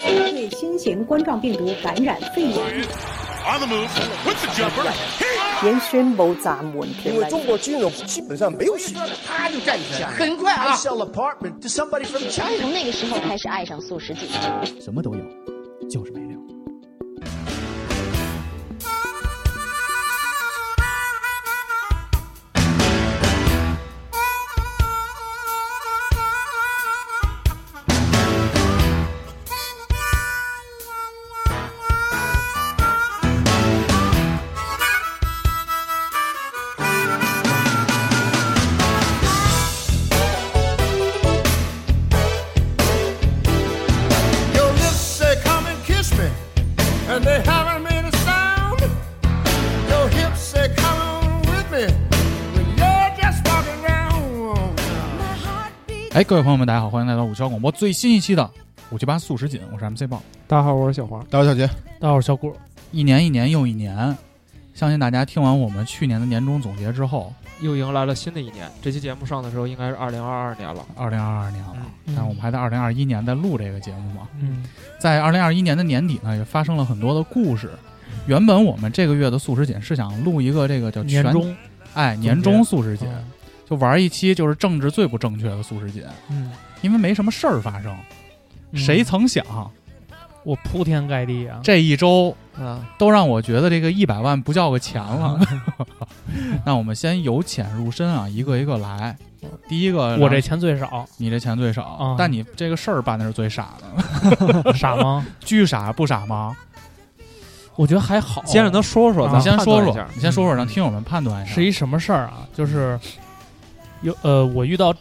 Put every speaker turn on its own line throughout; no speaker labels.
对新型冠状病毒感染肺炎缓
因为。中国金融基本上没有戏。
啪就站起来，很快啊
I！sell apartment to somebody from China.
从那个时候开始爱上素食锦。
什么都有，就是没料。
哎，各位朋友们，大家好，欢迎来到五七八广播最新一期的五七八素食锦，我是 MC 豹。
大家好，我是小黄。
大家好小杰，
大家好，我是小郭。
一年一年又一年，相信大家听完我们去年的年终总结之后，
又迎来了新的一年。这期节目上的时候应该是二零二二年了。
二零二二年了，
嗯
但我们还在二零二一年在录这个节目嘛。
嗯，
在二零二一年的年底呢，也发生了很多的故事。原本我们这个月的素食锦是想录一个这个叫全
年终
哎年终素食锦，
嗯
就玩一期就是政治最不正确的素食锦，
嗯，
因为没什么事儿发生。谁曾想
我铺天盖地啊
这一周
啊！
都让我觉得这个一百万不叫个钱了。那我们先由浅入深啊，一个一个来。第一个，
我这钱最少，
你这钱最少，
啊
但你这个事儿办的是最傻的，
傻吗？
巨傻不傻吗？
我觉得还好。
先让他说说，
啊
咱
你先说说
断一下，
你先说说，让听友们判断一下。
是一什么事儿啊？就是有呃，我遇到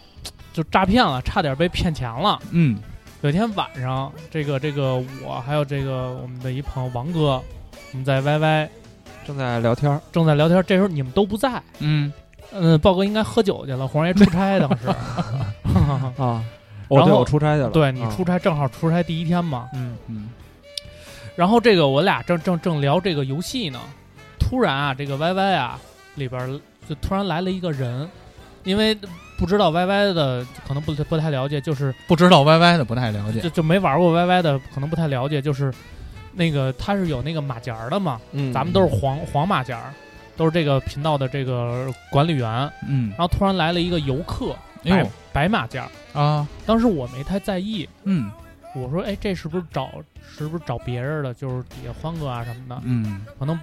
就诈骗了，差点被骗钱了。
嗯
有一天晚上，这个这个我还有这个我们的一朋友王哥，我们在 YY
正在聊天，
正在聊天，这时候你们都不在。
嗯
嗯，豹哥应该喝酒去了，黄爷出差当时。
啊。
然后
我出差去了。啊
对你出，差正好出差第一天嘛，
嗯，
嗯
然后这个我俩正正正聊这个游戏呢，突然啊，这个 YY 啊里边就突然来了一个人，因为不知道 YY 的可能不不太了解，就是
不知道 YY 的不太了解
就。就没玩过 YY 的可能不太了解，就是那个他是有那个马甲的嘛，
嗯，
咱们都是黄黄马甲，都是这个频道的这个管理员，
嗯
然后突然来了一个游客，白
哎呦
白马甲，
啊
当时我没太在意，
嗯
我说，哎，这是不是找是不是找别人的？就是底下欢哥啊什么的，
嗯，
可能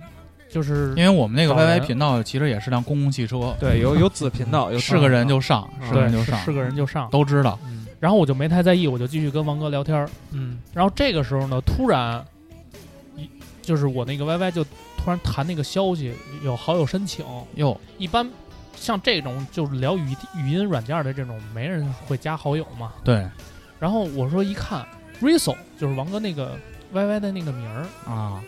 就是
因为我们那个 YY 频道其实也是辆公共汽车，
对，有有子频道，有
是个人就上，
啊
是个人就上，
是是个人就上。
都知道。
嗯
然后我就没太在意，我就继续跟王哥聊天儿。
嗯
然后这个时候呢，突然一就是我那个 YY 就突然弹那个消息，有好友申请。
哟，
一般像这种就是聊语语音软件的这种，没人会加好友嘛。
对
然后我说一看 Riso 就是王哥那个 YY 的那个名儿，
啊，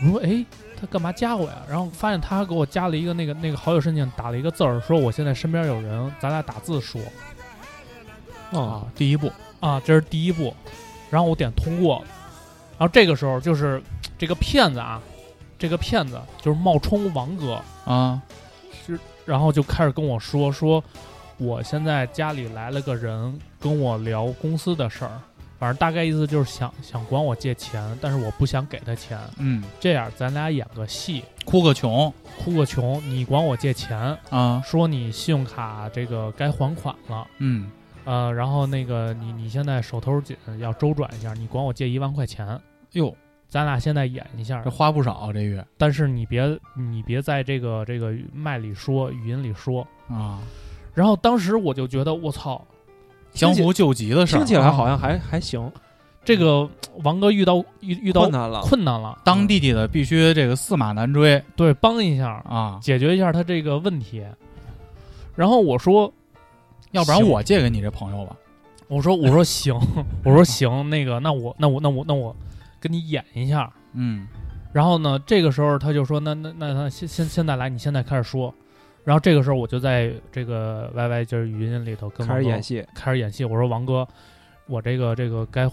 我说哎，他干嘛加我呀？然后发现他给我加了一个那个那个好友申请，打了一个字儿，说我现在身边有人，咱俩打字说
哦，
啊，第一步，
啊，这是第一步。然后我点通过，然后这个时候就是这个骗子啊，这个骗子就是冒充王哥，
啊，是
然后就开始跟我说说，我现在家里来了个人跟我聊公司的事儿，反正大概意思就是想想管我借钱，但是我不想给他钱，
嗯，
这样咱俩演个戏，
哭个穷
哭个穷，你管我借钱，
啊，
说你信用卡这个该还款了，
嗯。
呃，然后那个你你现在手头紧，要周转一下，你管我借一万块钱，
哟，
咱俩现在演一下
这，花不少这月
但是你别你别在这个这个麦里说，语音里说。
啊，
然后当时我就觉得我操，
江湖救急的事儿
听，起来好像还还行，
这个王哥遇到遇遇到
困难了。
困难了，
当弟弟的必须这个驷马难追
对，帮一下，
啊，
解决一下他这个问题。然后我说，
要不然我借给你这朋友吧。
我说我说行，我说行，那个那我那我那我那我跟你演一下。
嗯
然后呢，这个时候他就说：“那那那那现现现在来，你现在开始说。”然后这个时候我就在这个 YY 就是语音里头跟王哥
开始演戏，
开始演戏。我说：“王哥，我这个这个该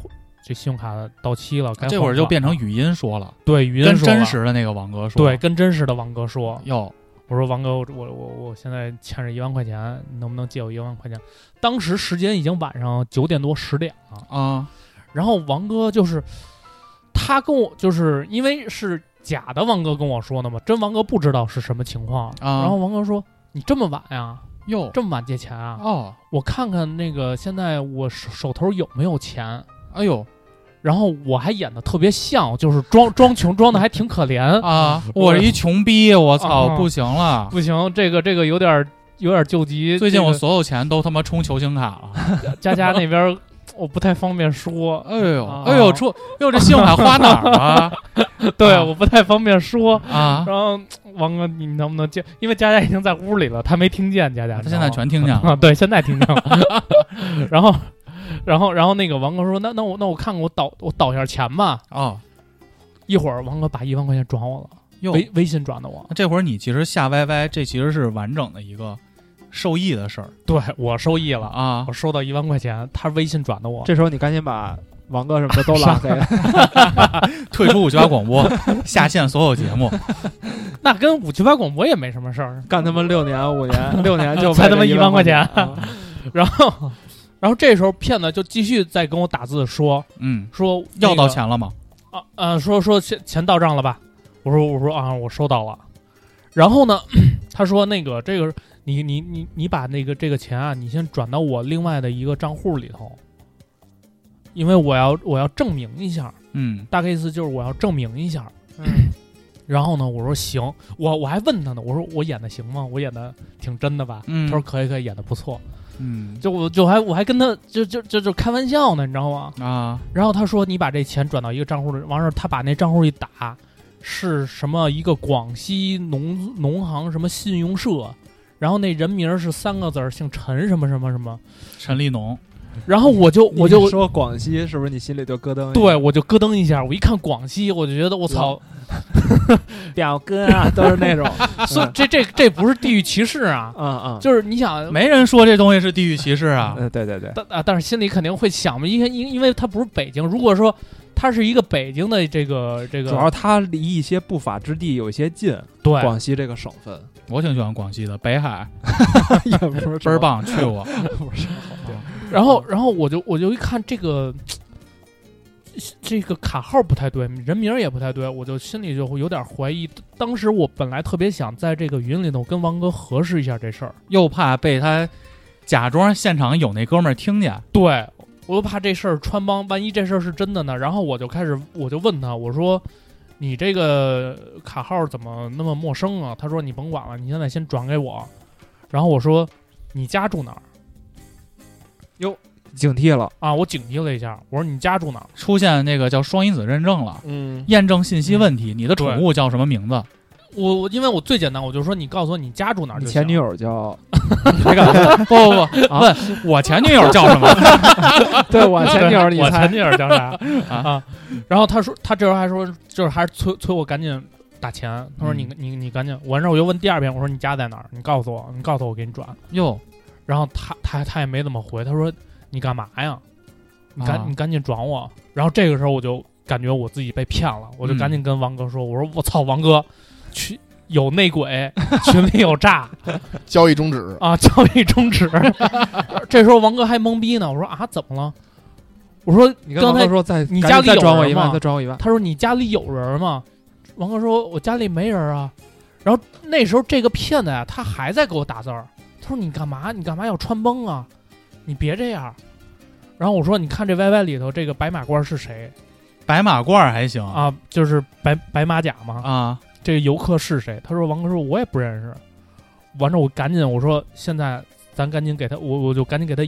这信用卡到期了，该
这会儿就变成语音说了，
对语音
跟
说了。
真实的那个王哥说，
对跟真实的王哥说。
哟，
我说王哥，我我我我现在欠着一万块钱，你能不能借我一万块钱？当时时间已经晚上九点多十点了，
啊，
然后王哥就是他跟我就是因为是假的，王哥跟我说的嘛，真王哥不知道是什么情况。
啊
然后王哥说：“你这么晚呀？
哟
这么晚借钱啊？
哦，
我看看那个现在我手手头有没有钱。”
哎呦
然后我还演的特别像，就是装 装穷，装的还挺可怜。
啊，我是一穷逼，我操，
啊
不行了。
不行，这个这个有点儿有点儿救急。
最近我
这
所有钱都他妈充球星卡了。
佳佳那边儿我不太方便说，
哎呦，
啊
哎呦，出，哟，这信用卡花哪儿了？
对，
啊
我不太方便说。
啊，
然后王哥，你能不能接？因为佳佳已经在屋里了，他没听见佳佳，
他现在全听见了。
啊，对，现在听见了。然后，然后，然后那个王哥说：“那那我那我看看我倒我倒一下钱吧。
哦，”
一会儿王哥把一万块钱转我了，
哟，
微微信转的我。
这会儿你其实下 YY，这其实是完整的一个受益的事儿
对我受益了，
啊
我。收到一万块钱，他微信转的我。
这时候你赶紧把王哥什么的都拉黑了。
退出五七八广播，下线所有节目。
那跟五七八广播也没什么事儿。
干他妈六年五年，六年就
才他妈一
一
万块钱
啊
然后，然后这时候骗子就继续在跟我打字说
嗯，
说
要到钱了吗？
啊呃说说钱钱到账了吧？我说我说啊我收到了。然后呢，他说那个这个你你你你把那个这个钱啊，你先转到我另外的一个账户里头，因为我要我要证明一下，
嗯
大概意思就是我要证明一下。
嗯
然后呢，我说行，我我还问他呢，我说我演的行吗？我演的挺真的吧？
嗯
他说可以可以，演的不错。
嗯
就我就还我还跟他就就就就开玩笑呢，你知道吗？
啊
然后他说你把这钱转到一个账户里，完事儿他把那账户一打，是什么一个广西农农行什么信用社，然后那人名是三个字儿，姓陈什么什么什么，
陈立农。
然后我就我就
说广西，是不是你心里就咯噔一下？
对我就咯噔一下，我一看广西，我就觉得我操，
表哥啊，都是那种，
所以这这这不是地域歧视啊，
嗯嗯，
就是你想
没人说这东西是地域歧视啊。
嗯，对对对，
但啊，但是心里肯定会想嘛，因为因因为它不是北京，如果说它是一个北京的这个这个，
主要它离一些不法之地有一些近，
对。
广西这个省份。
我挺喜欢广西的北海，
也不是
倍儿，棒，去过。
不是对。
然后然后我就我就一看这个这个卡号不太对，人名也不太对，我就心里就会有点怀疑。当时我本来特别想在这个云里头跟王哥核实一下这事儿，
又怕被他假装现场有那哥们儿听见。
对我又怕这事儿穿帮，万一这事儿是真的呢？然后我就开始我就问他，我说。你这个卡号怎么那么陌生啊？他说你甭管了，你现在先转给我。然后我说你家住哪儿哟
警惕了，
啊？我警惕了一下，我说你家住哪儿？
出现那个叫双因子认证了，
嗯，
验证信息问题，你的宠物叫什么名字？
我我因为我最简单，我就说你告诉我你家住哪儿就行。
你前女友叫，
没敢问，不不 不，问我前女友叫什么？
对我前女友，你猜
我前女友叫啥啊？然后他说，他这时候还说，就是还是催催我赶紧打钱。他说你
嗯
你你赶紧，完事儿我又问第二遍，我说你家在哪儿？你告诉我，你告诉我，我给你转。
哟，
然后他他他也没怎么回，他说你干嘛呀？你赶、
啊
你赶紧转我。然后这个时候我就感觉我自己被骗了，我就
嗯
赶紧跟王哥说，我说我操，王哥，去有内鬼，群里有诈。
交易终止。
啊，交易终止。这时候王哥还懵逼呢，我说啊，怎么了？我说
你
刚才
说在
你家里有人吗
转我一万，再转我一万，
他说你家里有人吗？王哥说我家里没人啊。然后那时候这个骗子呀、他还在给我打字儿，他说你干嘛？你干嘛要穿崩啊？你别这样。然后我说你看这 YY 里头这个白马褂是谁
白马褂还行
啊？就是白白马甲嘛？
啊，
这个游客是谁？他说王哥说我也不认识。完了我赶紧我说现在咱赶紧给他我我就赶紧给他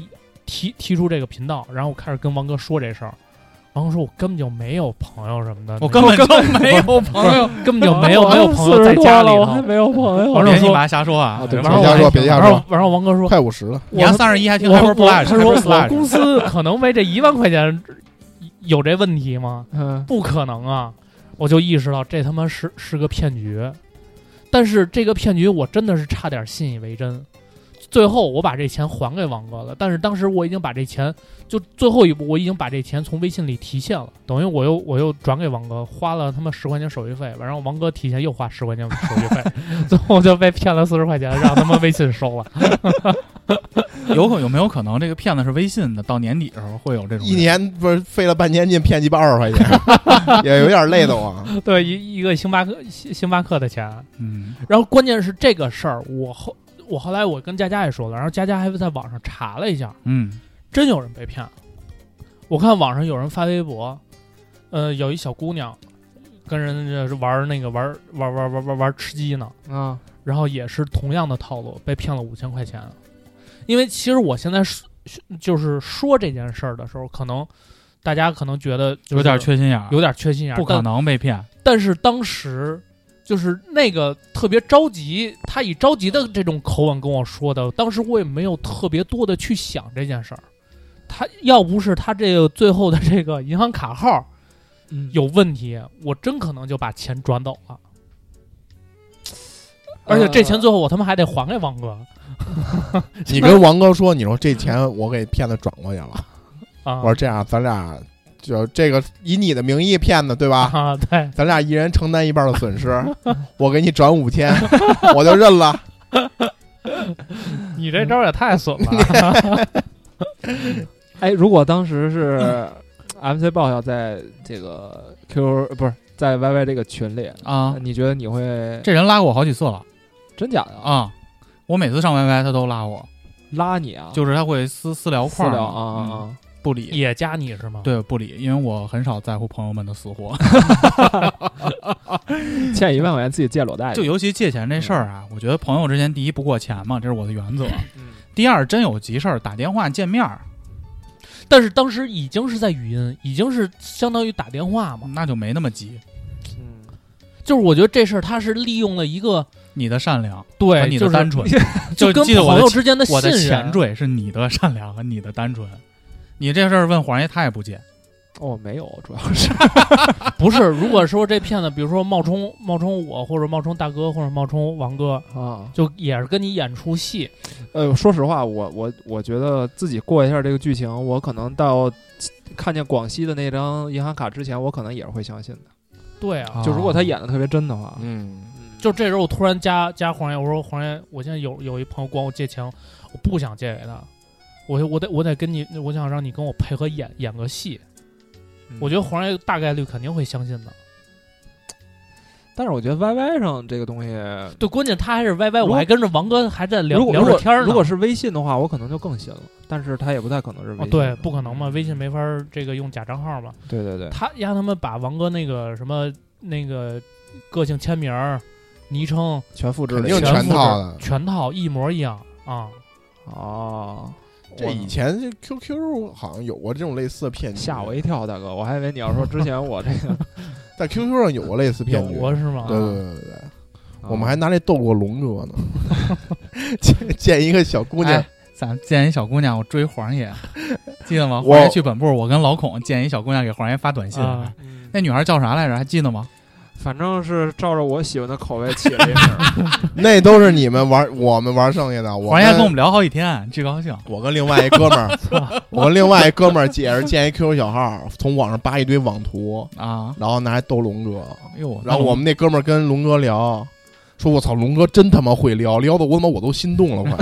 提提出这个频道，然后我开始跟王哥说这事儿。王哥说我根本就没有朋友什么的，
我根本就 没有朋友。
根本就没有没有朋友在家里
了，我还
头。
没有朋友。
别你妈瞎说啊！
啊对别瞎说，别瞎说
然后，然后王哥说，
快五十了。
你还三十一还听
我
Hyper
我
Flash，
他说公司可能为这一万块钱有这问题吗？
嗯，
不可能啊！我就意识到这他妈是是个骗局，但是这个骗局我真的是差点信以为真。最后我把这钱还给王哥了，但是当时我已经把这钱就最后一步我已经把这钱从微信里提现了，等于我又我又转给王哥，花了他妈十块钱手续费，然后王哥提前又花十块钱手续费，最后就被骗了四十块钱，让他们微信收了。
有可有没有可能这个骗子是微信的？到年底的时候会有这种
一年不是费了半天劲骗鸡巴二十块钱，也有点累得慌。
对一一个星巴克星星巴克的钱，
嗯
然后关键是这个事儿，我后我后来我跟佳佳也说了，然后佳佳还在网上查了一下，
嗯
真有人被骗。我看网上有人发微博，呃，有一小姑娘跟人家玩那个玩玩玩玩玩玩吃鸡呢，
啊，
然后也是同样的套路，被骗了五千块钱。因为其实我现在说就是说这件事儿的时候，可能大家可能觉得就是
有点缺心眼儿，
有点缺心眼儿，
不可能被骗。
但是当时就是那个特别着急，他以着急的这种口吻跟我说的，当时我也没有特别多的去想这件事儿。他要不是他这个最后的这个银行卡号
嗯
有问题，我真可能就把钱转走了。而且这钱最后我他妈还得还给王哥
你跟王哥说，你说这钱我给骗子转过去了。
啊！
我说这样，咱俩就这个以你的名义骗的，对吧？
啊，对，
咱俩一人承担一半的损失，我给你转五千，我就认了。
你这招也太损了。
哎，如果当时是 MC 爆笑在这个 Q 不是在 YY 这个群里
啊，
你觉得你会
这人拉过我好几次了
真假的？
啊！我每次上 YY 他都拉我，
拉你啊？
就是他会私私聊块儿嘛
私聊啊啊
嗯
啊！
不理，
也加你是吗？
对不理，因为我很少在乎朋友们的死活。
欠一万块钱自己借裸贷去，
就尤其借钱这事儿啊，我觉得朋友之间第一不过钱嘛，这是我的原则。
嗯
第二，真有急事儿打电话见面儿，
但是当时已经是在语音，已经是相当于打电话嘛。
那就没那么急。
嗯，
就是我觉得这事儿他是利用了一个
你的善良和
对，
你的单纯，
就跟
记得我的
朋友之间的信任
我的。前缀是你的善良和你的单纯。你这事儿问黄爷，他也不接。
哦，没有，主要是
不是，如果说这骗子，比如说冒充冒充我，或者冒充大哥，或者冒充王哥，
啊，
就也是跟你演出戏。
呃，说实话，我我我觉得自己过一下这个剧情，我可能到看见广西的那张银行卡之前，我可能也是会相信的。
对啊，
啊
就如果他演的特别真的话，
嗯，
就这时候我突然加加黄爷，我说黄爷，我现在有有一朋友管我借钱，我不想借给他，我我得我得跟你，我想让你跟我配合演演个戏。
嗯
我觉得黄爷大概率肯定会相信的。
但是我觉得 YY 上这个东西，
对，关键他还是 YY，
如果
我还跟着王哥还在聊
如果如果
聊着天儿呢。
如果是微信的话，我可能就更信了。但是他也不太可能是微信、
哦，对，不可能嘛，微信没法儿这个用假账号嘛。
对对对，
他让他们把王哥那个什么那个个性签名儿、昵称
全复制
肯定全套的。
全套一模一样啊。
哦，
这以前这 QQ 好像有过这种类似的骗局，
吓我一跳，大哥，我还以为你要说之前我这个
在 QQ 上有过类似骗局，
有过是吗？
对对对对。对，我们还拿这逗过龙哥呢，见见一个小姑娘。
哎，咱见一小姑娘，我追黄爷，记得吗？
我
黄爷去本部，我跟老孔见一小姑娘，给黄爷发短信。
啊，
那女孩叫啥来着？还记得吗？
反正是照着我喜欢的口味起了一名儿。
那都是你们玩，我们玩剩下的。我
黄爷
跟
跟我们聊好几天，巨高兴。
我跟另外一哥们儿，我跟另外一哥们儿也是建一 QQ 小号，从网上扒一堆网图，
啊，
然后拿来逗龙哥。
哎呦，
然后我们那哥们儿跟龙哥聊，说我操，龙哥真他妈会撩，撩的我他妈我都心动了，快。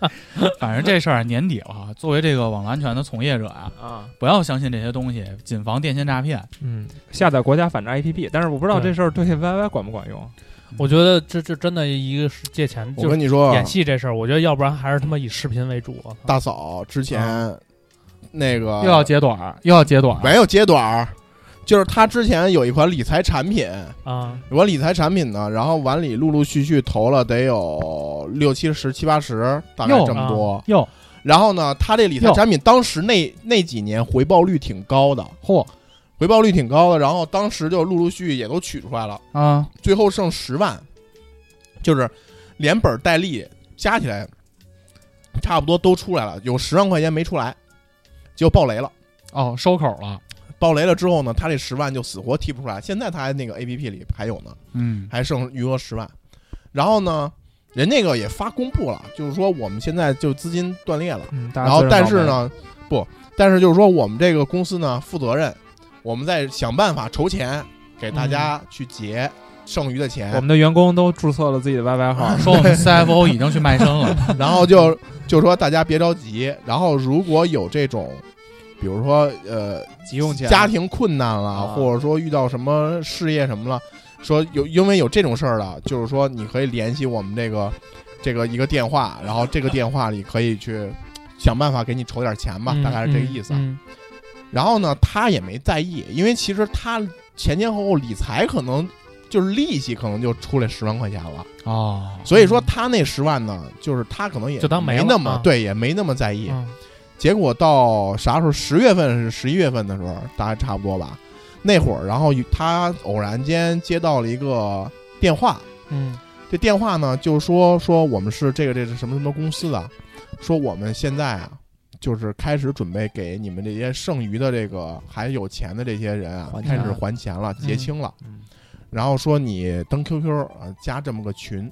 反正这事儿年底了，作为这个网络安全的从业者啊，
啊，
不要相信这些东西，谨防电信诈骗。
嗯，下载国家反诈 APP，但是我不知道这事儿对 YY 管不管用。
我觉得这这真的一个是借钱，就是
我跟你说，
演戏这事儿，我觉得要不然还是他妈以视频为主。
大嫂之前那个
又要截短，又要截短。
没有截短儿，就是他之前有一款理财产品，
啊，
有款理财产品呢，然后碗里陆陆续续投了得有六七十、七八十，大概这么多。
哟，
然后呢，他这理财产品当时那那几年回报率挺高的，
嚯
回报率挺高的，然后当时就陆陆续续也都取出来了，
啊，
最后剩十万，就是连本带利加起来，差不多都出来了，有十万块钱没出来，就爆雷了。
哦，收口了。
爆雷了之后呢，他这十万就死活提不出来，现在他还那个 A P P 里还有呢，
嗯，
还剩余额十万。然后呢，人那个也发公布了，就是说我们现在就资金断裂了。
嗯，
然后但是呢，不，但是就是说我们这个公司呢负责任，我们在想办法筹钱给大家去结，剩余的钱，
我们的员工都注册了自己的 YY 号，
说我们 CFO 已经去卖身了，
然后就就说大家别着急，然后如果有这种，比如说呃
急用钱，
家庭困难了，
啊。
或者说遇到什么事业什么了，说有因为有这种事儿了，就是说你可以联系我们这个这个一个电话，然后这个电话里可以去想办法给你筹点钱吧，
嗯
大概是这个意思。然后呢，他也没在意，因为其实他前前后后理财可能就是利息可能就出来十万块钱了，
哦，
所以说他那十万呢，就是他可能也
就当没
那么、
啊。
对，也没那么在意。
嗯
结果到啥时候？十月份是十一月份的时候，大概差不多吧。那会儿，然后他偶然间接到了一个电话，
嗯
这电话呢就说说我们是这个这是什么什么公司的，说我们现在啊，就是开始准备给你们这些剩余的这个还有钱的这些人啊，开始还钱了，结清了。
嗯
然后说你登 QQ 啊，加这么个群，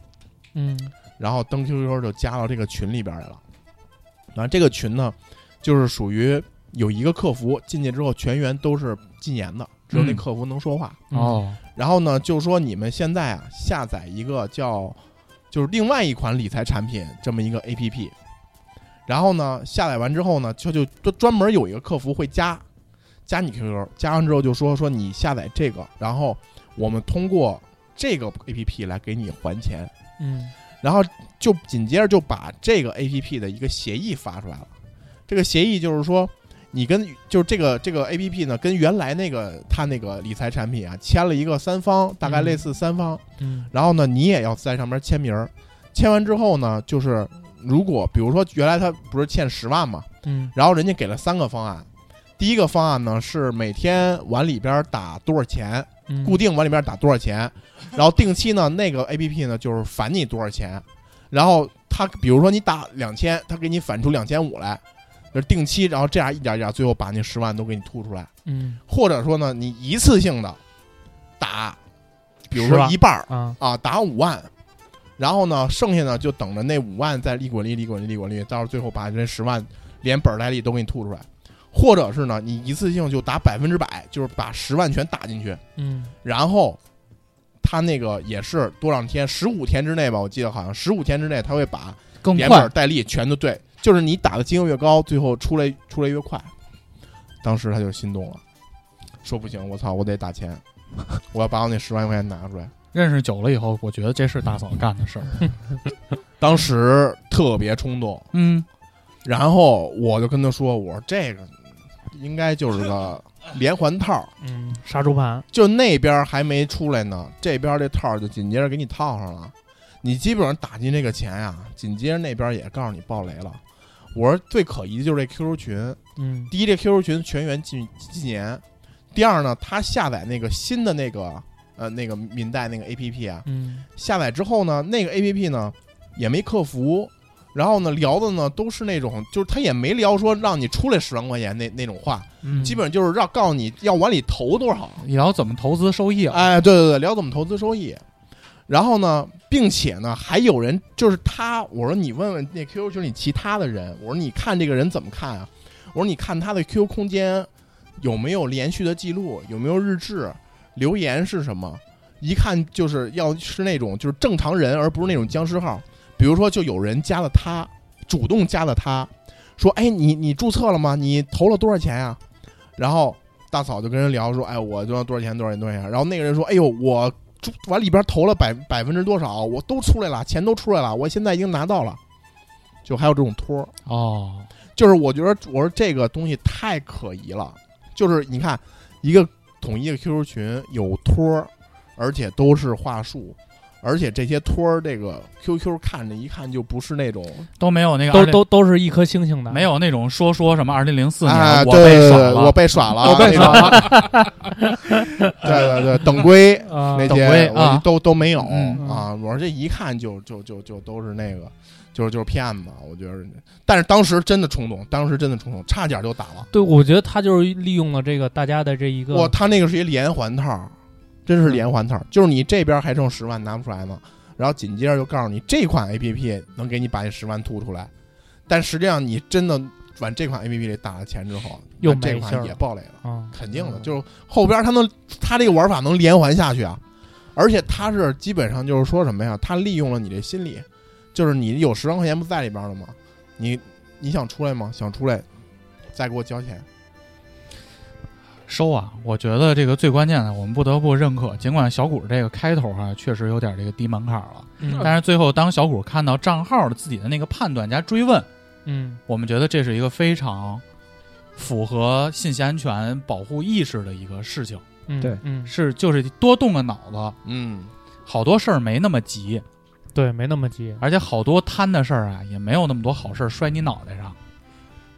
嗯
然后登 QQ 就加到这个群里边来了。然后这个群呢，就是属于有一个客服进去之后，全员都是禁言的，只有那
嗯
客服能说话。
哦，
然后呢，就说你们现在啊，下载一个叫就是另外一款理财产品这么一个 APP。然后呢，下载完之后呢，就就专专门有一个客服会加加你 QQ，加完之后就说说你下载这个，然后我们通过这个 APP 来给你还钱。
嗯
然后就紧接着就把这个 A P P 的一个协议发出来了。这个协议就是说，你跟就是这个这个 A P P 呢，跟原来那个它那个理财产品啊，签了一个三方，大概类似三方。
嗯
然后呢，你也要在上面签名儿。签完之后呢，就是如果比如说原来他不是欠十万嘛，
嗯
然后人家给了三个方案。第一个方案呢是每天往里边打多少钱，
嗯，
固定往里边打多少钱，然后定期呢，那个 A P P 呢就是返你多少钱，然后他比如说你打两千，他给你返出两千五来，就是定期，然后这样一点一点，最后把那十万都给你吐出来，
嗯。
或者说呢，你一次性的打，比如说一半儿
啊。
啊，打五万。然后呢，剩下呢就等着那五万再利滚利、利滚利、利滚利，到时候最后把这十万连本儿带利都给你吐出来，或者是呢，你一次性就打百分之百，就是把十万全打进去，
嗯。
然后他那个也是多少天，十五天之内吧，我记得好像十五天之内他会把连本带利全都对，就是你打的金额越高，最后出来出来越快。当时他就心动了，说不行，我操，我得打钱，我要把我那十万块钱拿出来。
认识久了以后，我觉得这是大嫂干的事儿。
当时特别冲动，
嗯，
然后我就跟他说：“我说这个应该就是个连环套，
嗯，杀猪盘，
就那边还没出来呢，这边这套就紧接着给你套上了。你基本上打进这个钱呀、紧接着那边也告诉你爆雷了。我说最可疑的就是这 QQ 群，
嗯
第一，这 QQ 群全员禁禁言；第二呢，他下载那个新的那个呃那个民代那个 APP 啊，
嗯
下载之后呢，那个 APP 呢也没客服，然后呢聊的呢都是那种，就是他也没聊说让你出来十万块钱那那种话，
嗯，
基本上就是让告诉你要往里投多少。
你聊怎么投资收益啊？
哎，对对对，聊怎么投资收益。然后呢，并且呢，还有人就是他，我说你问问那 QQ 群里其他的人，我说你看这个人怎么看啊？我说你看他的 QQ 空间有没有连续的记录，有没有日志，留言是什么？一看就是要是那种就是正常人，而不是那种僵尸号。比如说，就有人加了他，主动加了他，说：“哎，你你注册了吗？你投了多少钱呀、然后大嫂就跟人聊说：“哎，我多少多少钱，多少钱，多少钱。”然后那个人说：“哎呦，我往里边投了百百分之多少，我都出来了，钱都出来了，我现在已经拿到了。”就还有这种托儿，
哦，
就是我觉得我说这个东西太可疑了。就是你看一个统一的 QQ 群有托儿，而且都是话术。而且这些托儿，这个 QQ 看着一看就不是那种
都没有那个
都都都是一颗星星的，
没有那种说说什么二零零四年、
啊，
我被耍了，
对对我被耍了，
我被耍
了。对对对，等规
啊
那
等归
些都都没有
嗯
啊！我说这一看就就就就都是那个，就是就是骗子，我觉得。但是当时真的冲动，当时真的冲动，差点就打了。
对，我觉得他就是利用了这个大家的这一个，
哇，他那个是一连环套，真是连环套，就是你这边还剩十万拿不出来呢，然后紧接着就告诉你这款 A P P 能给你把这十万吐出来，但实际上你真的往这款 A P P 里打了钱之后，
又
这款也爆雷了。
啊，
肯定的，就是后边它能，它这个玩法能连环下去啊，而且他是基本上就是说什么呀？他利用了你这心理，就是你有十万块钱不在里边了吗？你你想出来吗？想出来，再给我交钱。
收啊！我觉得这个最关键的，我们不得不认可。尽管小谷这个开头啊，确实有点这个低门槛了，
嗯
但是最后当小谷看到账号的自己的那个判断加追问，
嗯
我们觉得这是一个非常符合信息安全保护意识的一个事情。
嗯，
对
嗯，
是就是多动个脑子，
嗯，
好多事儿没那么急，
对，没那么急。
而且好多贪的事儿啊，也没有那么多好事儿摔你脑袋上。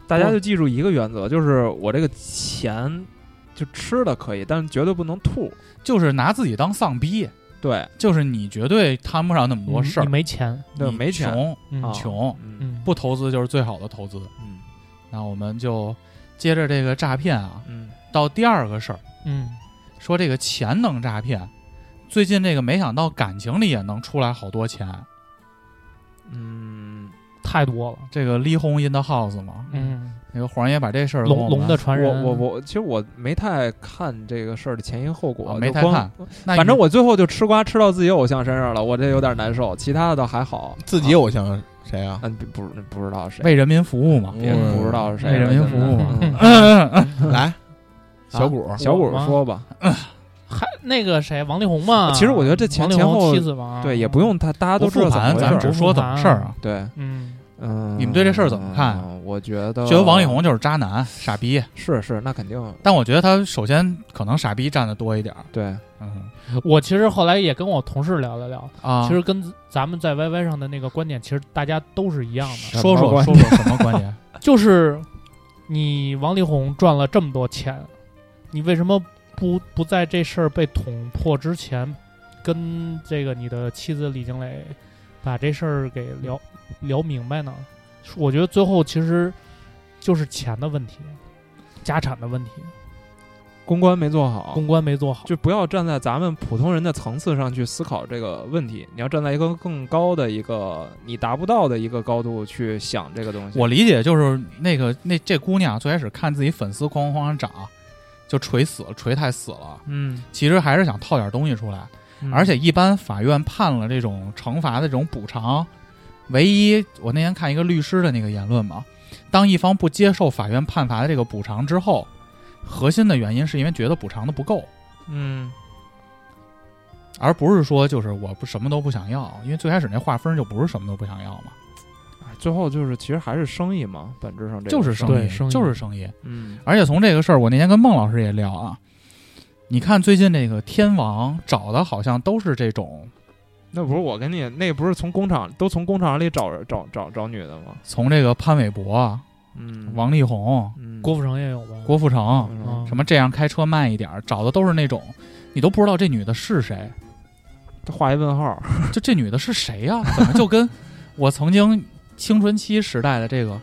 大家就记住一个原则，就是我这个钱就吃的可以，但是绝对不能吐。
就是拿自己当丧逼，
对，
就是你绝对摊不上那么多事儿。
你，没钱，
你
对没钱。
穷穷，不投资就是最好的投资。
嗯。
那我们就接着这个诈骗啊，
嗯。
到第二个事儿，
嗯，
说这个钱能诈骗，最近这个没想到感情里也能出来好多钱。
嗯，
太多了。
这个离婚 in the house 嘛，
嗯，
那个黄爷把这事儿
龙龙的传人，
我我我其实我没太看这个事儿的前因后果，
啊没太看。
反正我最后就吃瓜吃到自己偶像身上了，我这有点难受，其他的倒还好。
自己偶像谁啊？
嗯，不不不知道谁，
为人民服务嘛，
别
人
不知道是谁，
为人民服务嘛。
嗯
嗯嗯嗯
来，小谷，
小谷说吧，
还那个谁，王力宏嘛。
其实我觉得这前前后
妻子，
对也不用他，大家都知道
咱
回事儿。
只说怎么事儿啊。
对，
嗯，
嗯，
你们对这事儿怎么看？
我觉得
觉得王力宏就是渣男、傻逼，
是是，那肯定。
但我觉得他首先可能傻逼占的多一点儿。
对。
嗯。
我其实后来也跟我同事聊了聊，
啊，
其实跟咱们在 YY 上的那个观点，其实大家都是一样的，
说说说说什么观点？
就是你王力宏赚了这么多钱，你为什么不不在这事儿被捅破之前，跟这个你的妻子李静蕾把这事儿给聊聊明白呢？我觉得最后其实就是钱的问题，家产的问题，
公关没做好，
公关没做好。
就不要站在咱们普通人的层次上去思考这个问题，你要站在一个更高的一个你达不到的一个高度去想这个东西。
我理解就是那个那这姑娘最开始看自己粉丝哐哐哐涨，就锤死了，锤太死了。
嗯，
其实还是想套点东西出来，
嗯
而且一般法院判了这种惩罚的这种补偿，唯一我那天看一个律师的那个言论嘛，当一方不接受法院判罚的这个补偿之后，核心的原因是因为觉得补偿的不够，
嗯。
而不是说就是我不什么都不想要，因为最开始那划分就不是什么都不想要嘛，
哎最后就是其实还是生意嘛，本质上这
就是
生
意，
生意。
就是生意。
嗯。
而且从这个事儿，我那天跟孟老师也聊啊，你看最近那个天王找的好像都是这种
那不是我跟你，那不是从工厂都从工厂里找找找找女的吗？
从这个潘玮柏、
嗯，
王力宏、
嗯。
郭富城也有吧？
郭富城，什么这样开车慢一点儿，找的都是那种你都不知道这女的是谁，
他画一问号，
就这女的是谁呀、怎么就跟我曾经青春期时代的这个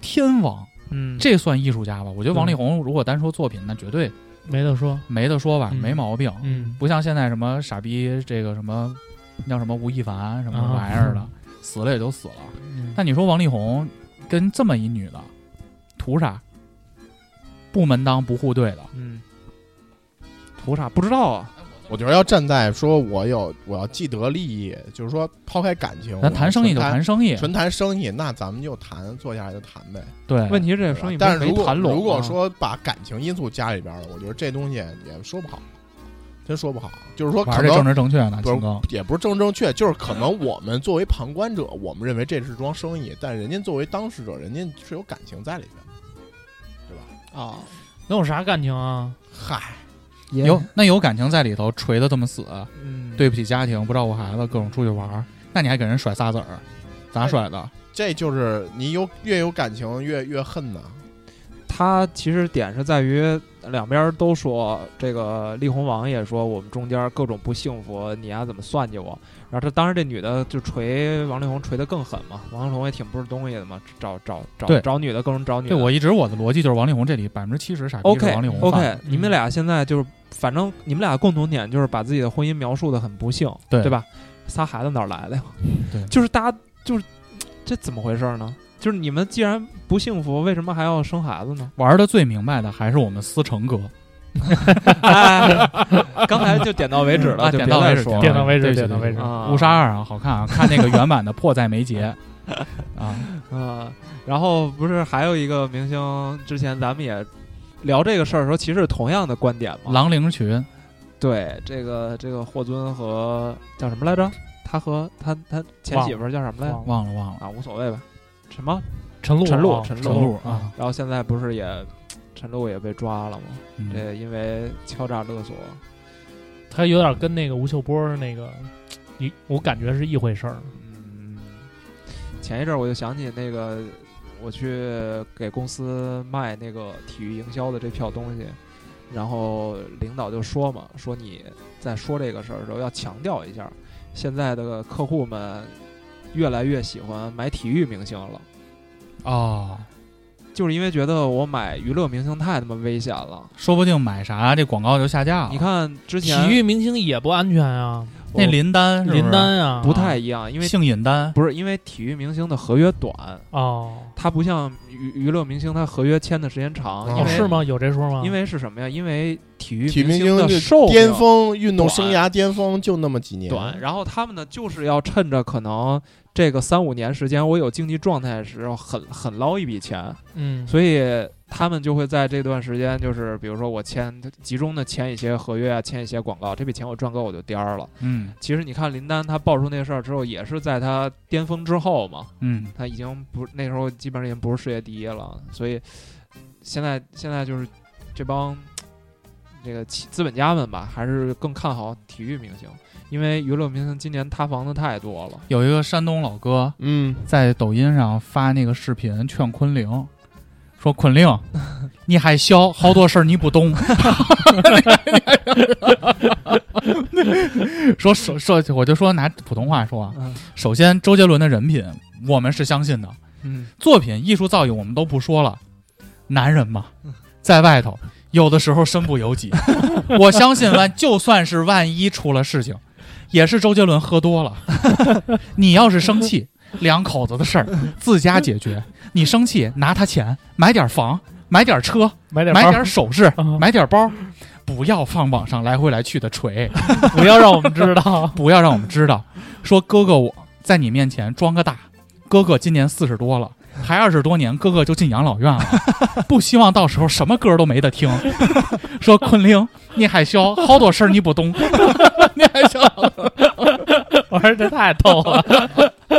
天王，
嗯，
这算艺术家吧？我觉得王力宏如果单说作品，那绝对
没得说。
没得说吧，
嗯
没毛病。
嗯，
不像现在什么傻逼这个什么叫什么吴亦凡什么
啊
玩意儿的，死了也就死了。
嗯
但你说王力宏跟这么一女的，图啥？不门当不户对的，
嗯，图啥不知道啊？
我觉得要站在说我有我要既得利益，就是说抛开感情，
咱谈生意就谈生意，
纯谈生意，那咱们就谈，坐下来就谈呗。
对。
问题是这个生意
但是如果。如果说把感情因素加里边了，我觉得这东西也说不好，真说不好。就是说，可
玩这政
能
治正确呢，
不是。也不是正正确，就是可能我们作为旁观者，我们认为这是桩生意，但人家作为当事者，人家是有感情在里边，对吧？
啊，能有啥感情啊？
嗨，
也
有那有感情在里头，锤的这么死，
嗯，
对不起家庭，不照顾孩子，各种出去玩儿，那你还给人甩仨子儿，咋甩的？
这就是你有越有感情越越恨呢。
他其实点是在于两边都说，这个力宏王也说我们中间各种不幸福，你丫怎么算计我？然后他当时这女的就锤王力宏锤得更狠嘛，王力宏也挺不是东西的嘛，找找找找女的，各种找女的。
对我一直我的逻辑就是王力宏这里百分之七十傻逼是
OK
王力宏犯
OK，
的
你们俩现在就是，反正你们俩共同点就是把自己的婚姻描述的很不幸，
对
对吧？仨孩子哪儿来的呀？
对
就是大家就是这怎么回事呢？就是你们既然不幸福，为什么还要生孩子呢？
玩的最明白的还是我们思成哥，
哎刚才就点到为止了，
啊，
就
点到为止，
说了
点到为止
对不起
点到为止
误杀二啊，好看啊，看那个原版的迫在眉睫 啊，
啊。然后不是还有一个明星，之前咱们也聊这个事儿的时候，其实是同样的观点嘛。
狼灵群
对，这个这个霍尊和叫什么来着？他和他他前媳妇儿叫什么来着？
忘了忘了，
啊，无所谓吧。什么？
陈露
陈露
啊
陈
陈露啊，
然后现在不是也陈露也被抓了吗？
嗯
这因为敲诈勒索。
他有点跟那个吴秀波那个，一我感觉是一回事儿。
嗯，前一阵儿我就想起那个，我去给公司卖那个体育营销的这票东西，然后领导就说嘛，说你在说这个事儿的时候要强调一下，现在的客户们越来越喜欢买体育明星了，
哦，
就是因为觉得我买娱乐明星太他妈危险了。
说不定买啥这广告就下架了。
你看之前体
育明星也不安全啊，
那林丹是是？
林丹啊，
不太一样，因为
姓尹丹，
不是因为体育明星的合约短，
哦，
他不像娱娱乐明星，他合约签的时间长，
哦
是吗？有这说吗？
因为是什么呀？因为体育
体育明
星的寿命
巅峰运动生涯巅峰就那么几年，
短，然后他们呢就是要趁着可能这个三五年时间，我有竞技状态的时候，狠狠捞一笔钱，
嗯，
所以他们就会在这段时间，就是比如说我签集中的签一些合约啊，签一些广告，这笔钱我赚够我就颠儿了。
嗯
其实你看林丹他爆出那事儿之后，也是在他巅峰之后嘛，
嗯，
他已经不那时候基本上已经不是世界第一了，所以现在现在就是这帮这个企资本家们吧，还是更看好体育明星，因为娱乐明星今年塌房的太多了。
有一个山东老哥
嗯，
在抖音上发那个视频劝昆凌，说昆凌，你还小，好多事儿你不懂。说首说，我就说拿普通话说首先周杰伦的人品我们是相信的，
嗯，
作品艺术造诣我们都不说了，男人嘛，在外头有的时候身不由己。我相信万就算是万一出了事情，也是周杰伦喝多了。你要是生气，两口子的事儿自家解决。你生气拿他钱买点房，买点车，买
买点买
点首饰，
啊
买点包。不要放网上来回来去的锤，
不要让我们知道。
不要让我们知道，说哥哥我在你面前装个大，哥哥今年四十多了，还二十多年，哥哥就进养老院了，不希望到时候什么歌都没得听。说昆凌，你还小，好多事儿你不懂，你还小，
我说这太逗了，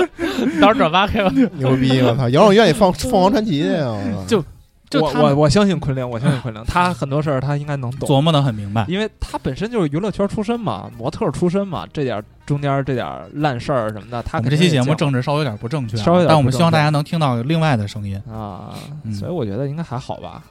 到时候转发给我。
牛逼！我操，养老院里放 凤凰传奇的呀！
就就
我我我相信昆凌，我相信昆凌，他很多事儿他应该能懂，
琢磨的很明白。
因为他本身就是娱乐圈出身嘛，模特出身嘛，这点儿中间这点儿烂事儿什么的，他
我们这期节目政治稍微有点不正确啊，
稍微有点
但我们希望大家能听到另外的声音。
啊，
嗯
所以我觉得应该还好吧。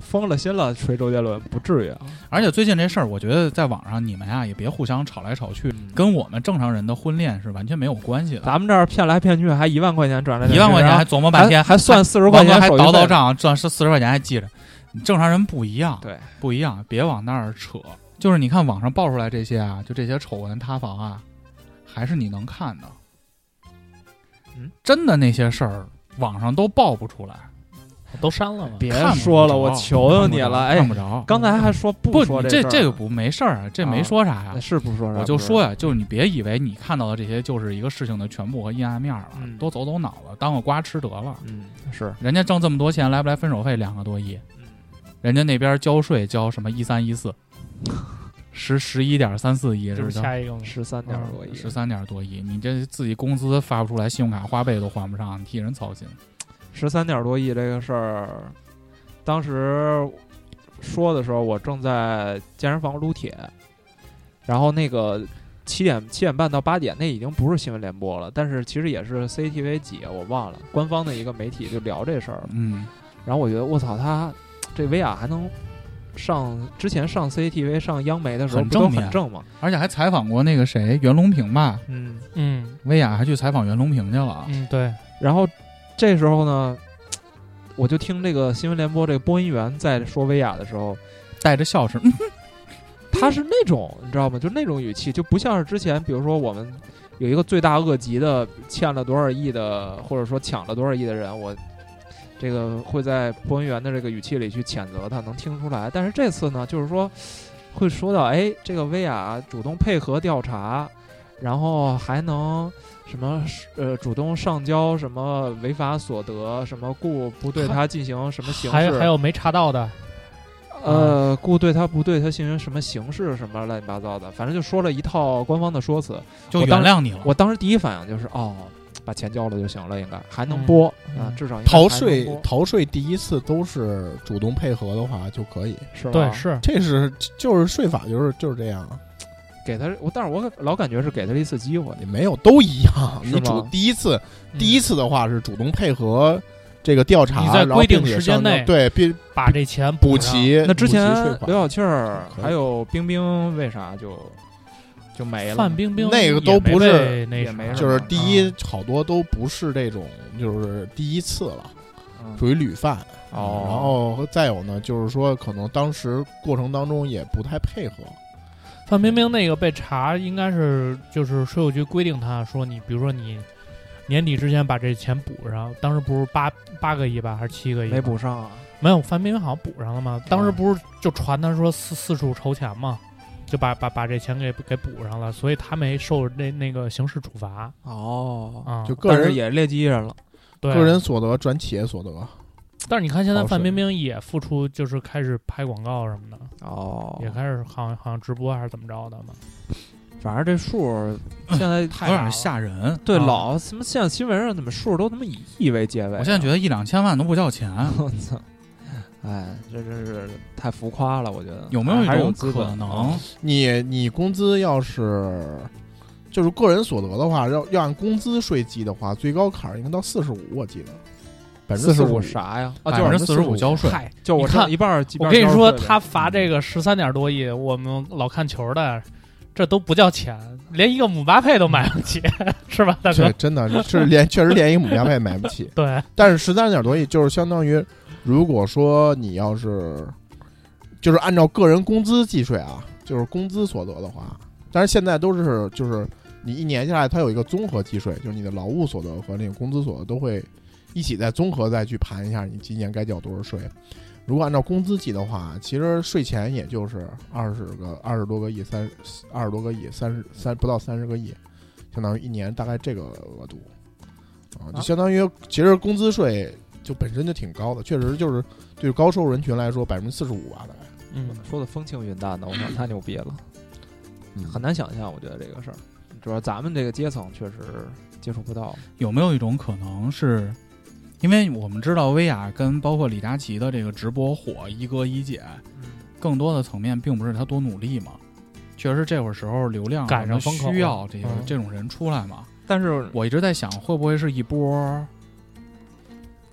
疯了心了，吹周杰伦不至于啊。
而且最近这事儿，我觉得在网上你们呀也别互相吵来吵去，
嗯
跟我们正常人的婚恋是完全没有关系的。
咱们这儿骗来骗去，还一万块钱转来转去
一万块钱还琢磨半天，
还还算四十块钱
还倒倒账，赚是四十块钱还记着。你正常人不一样，
对，
不一样，别往那儿扯。就是你看网上爆出来这些啊，就这些丑闻塌房啊，还是你能看的。
嗯，
真的那些事儿，网上都爆不出来。
都删了吗？
别说了，我求求你了，哎
看，不着。
刚才还说
不，
说这事儿
这这个不没事儿啊，这没
啊
说啥呀
那。是不说啥，
我就说呀，就是你别以为你看到的这些就是一个事情的全部和阴暗面了，
嗯
多走走脑子，当个瓜吃得了。
嗯，是，
人家挣这么多钱，来不来分手费两个多亿？人家那边交税交什么一三一四，十十一点三四亿，是不是？
是下一个吗？
十三点多亿，
十三点多亿，你这自己工资发不出来，信用卡花呗都还不上，你替人操心。
十三点多亿这个事儿，当时说的时候，我正在健身房撸铁，然后那个七点七点半到八点，那已经不是新闻联播了，但是其实也是 CCTV 几，我忘了，官方的一个媒体就聊这事儿了。
嗯，
然后我觉得我操，他这薇娅还能上之前上 CCTV 上央媒的时候不都
很正面
很正吗？
而且还采访过那个谁袁隆平吧，
嗯，
嗯
薇娅还去采访袁隆平去了。
嗯，对，
然后这时候呢，我就听这个新闻联播这个播音员在说薇娅的时候，
带着笑声，嗯
他是那种你知道吗？就那种语气，就不像是之前，比如说我们有一个罪大恶极的欠了多少亿的，或者说抢了多少亿的人，我这个会在播音员的这个语气里去谴责他，能听出来。但是这次呢，就是说会说到，哎，这个薇娅主动配合调查，然后还能什么呃主动上交什么违法所得，什么故不对他进行什么刑事，
还还有没查到的，
呃，故对他不对他进行什么刑事什么乱七八糟的，反正就说了一套官方的说辞，
就原谅你了。
我当时第一反应就是哦，把钱交了就行了，应该还能
嗯。
播、啊
嗯，
至少
逃税逃税第一次都是主动配合的话就可以，
是吧？
对，是。
这是就是税法就是就是这样，
给他我，但是我老感觉是给他了一次机会。
你没有都一样。
是
你主第一次
嗯
第一次的话是主动配合这个调查，
你在
然后
规定时间内
对并
把这钱
补齐
那之前刘晓庆儿还有冰冰为啥就就没了？
范冰冰
那个都不是
被那
也没什
就是第一好多都不是这种就是第一次了，
嗯
属于屡犯。
哦，
然后再有呢，就是说可能当时过程当中也不太配合，
范冰冰那个被查，应该是就是税务局规定他说你，比如说你年底之前把这钱补上，当时不是八八个亿吧，还是七个亿？
没补，上啊。
没有，范冰冰好像补上了嘛？当时不是就传他说四四处筹钱嘛，就把把把这钱给给补上了，所以他没受那那个刑事处罚
哦，
啊。
就个人
也是也列记人了。
对
个人所得转企业所得。
但是你看现在范冰冰也付出，就是开始拍广告什么的，
哦，
也开始好像好像直播还是怎么着的嘛。
反正这数现在
有点吓人。
对
啊
老什么现在新闻上怎么数都他妈以亿为结尾啊？
我现在觉得一两千万都不叫钱，
我操！哎，这真是太浮夸了，我觉得。
有没有一
还是
种可能
啊？
你你工资要是就是个人所得的话，要要按工资税计的话，最高坎儿应该到四十五，我记得百分之
四十五？啥呀？啊，就是
四十五交税？
嗨，
就我
你看
一半儿，
我跟你说，
他
他罚这个十三点多亿，我们老看球的，这都不叫钱，连一个姆巴佩都买不起，是吧，大哥？
这真的是连确实连一个姆巴佩买不起，
对，
但是十三点多亿就是相当于，如果说你要是就是按照个人工资计税啊，就是工资所得的话，但是现在都是就是你一年下来，它有一个综合计税，就是你的劳务所得和那个工资所得都会一起再综合再去盘一下，你今年该交多少税。如果按照工资计的话，其实税前也就是二十个二十多个亿，三二十多个亿，三十三不到三十个亿，相当于一年大概这个额度啊，就相当于其实工资税就本身就挺高的，确实就是对高收入人群来说百分之四十五吧，大概。
嗯，
说的风轻云淡的，我操，太牛逼了，
嗯
很难想象。我觉得这个事儿，主要咱们这个阶层确实接触不到。
有没有一种可能是，因为我们知道薇娅跟包括李佳琦的这个直播火一哥一姐，
嗯
更多的层面并不是他多努力嘛，确实这会儿时候流量
赶上风口
需要这个、
嗯
这种人出来嘛。
但是
我一直在想，会不会是一波，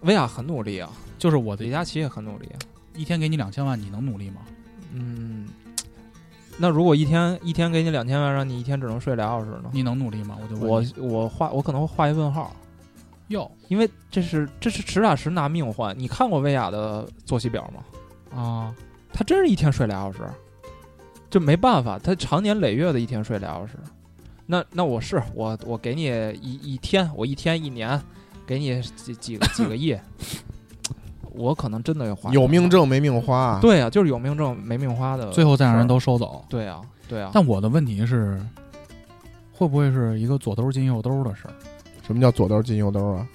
薇娅很努力啊，
就是我的
李佳琦也很努力啊。
一天给你两千万，你能努力吗？
嗯，那如果一天一天给你两千万，让你一天只能睡俩小时呢？
你能努力吗？我就问
我我画我可能会画一问号，
哟
因为这是这是实打实拿命换。你看过薇娅的作息表吗？
啊，
她真是一天睡俩小时，就没办法，她常年累月的一天睡俩小时。那那我是我我给你一一天，我一天一年给你几几个 几个亿，我可能真的要花
有命挣没命花，，
对啊，就是有命挣没命花的，
最后再让人都收走。
对啊对啊。
但我的问题是，会不会是一个左兜进右兜的事儿？
什么叫左兜进右兜啊？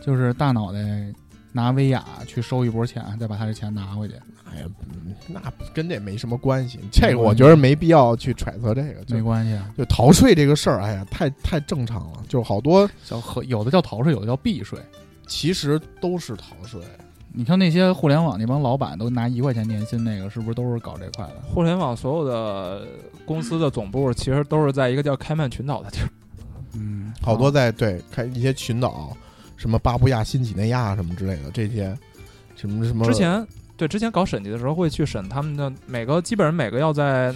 就是大脑袋拿威亚去收一波钱，再把他的钱拿回去。
哎呀，嗯那跟这没什么关系。这个我觉得没必要去揣测这个，
没关系啊，
就逃税这个事儿，哎呀，太太正常了。就好多
叫和有的叫逃税，有的叫避税。
其实都是逃税，
你看那些互联网那帮老板都拿一块钱年薪，那个是不是都是搞这块的？
互联网所有的公司的总部其实都是在一个叫开曼群岛的地儿。
嗯，
好多在对开一些群岛，什么巴布亚新几内亚什么之类的这些，什么什么
之前对之前搞审计的时候会去审他们的每个，基本上每个要在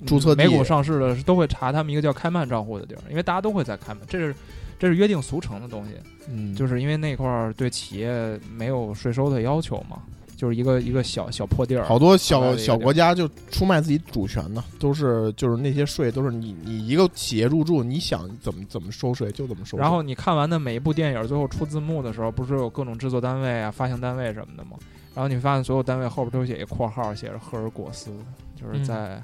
嗯
注册
美股上市的都会查他们一个叫开曼账户的地儿，因为大家都会在开曼，这是这是约定俗成的东西，
嗯，
就是因为那块儿对企业没有税收的要求嘛。就是一个一个小小破地儿，
好多小小国家就出卖自己主权呢，都是就是那些税都是你你一个企业入驻，你想怎么怎么收税就怎么收税。
然后你看完的每一部电影，最后出字幕的时候，不是有各种制作单位啊、发行单位什么的吗？然后你发现所有单位后边都写一括号，写着赫尔果斯，就是
嗯
在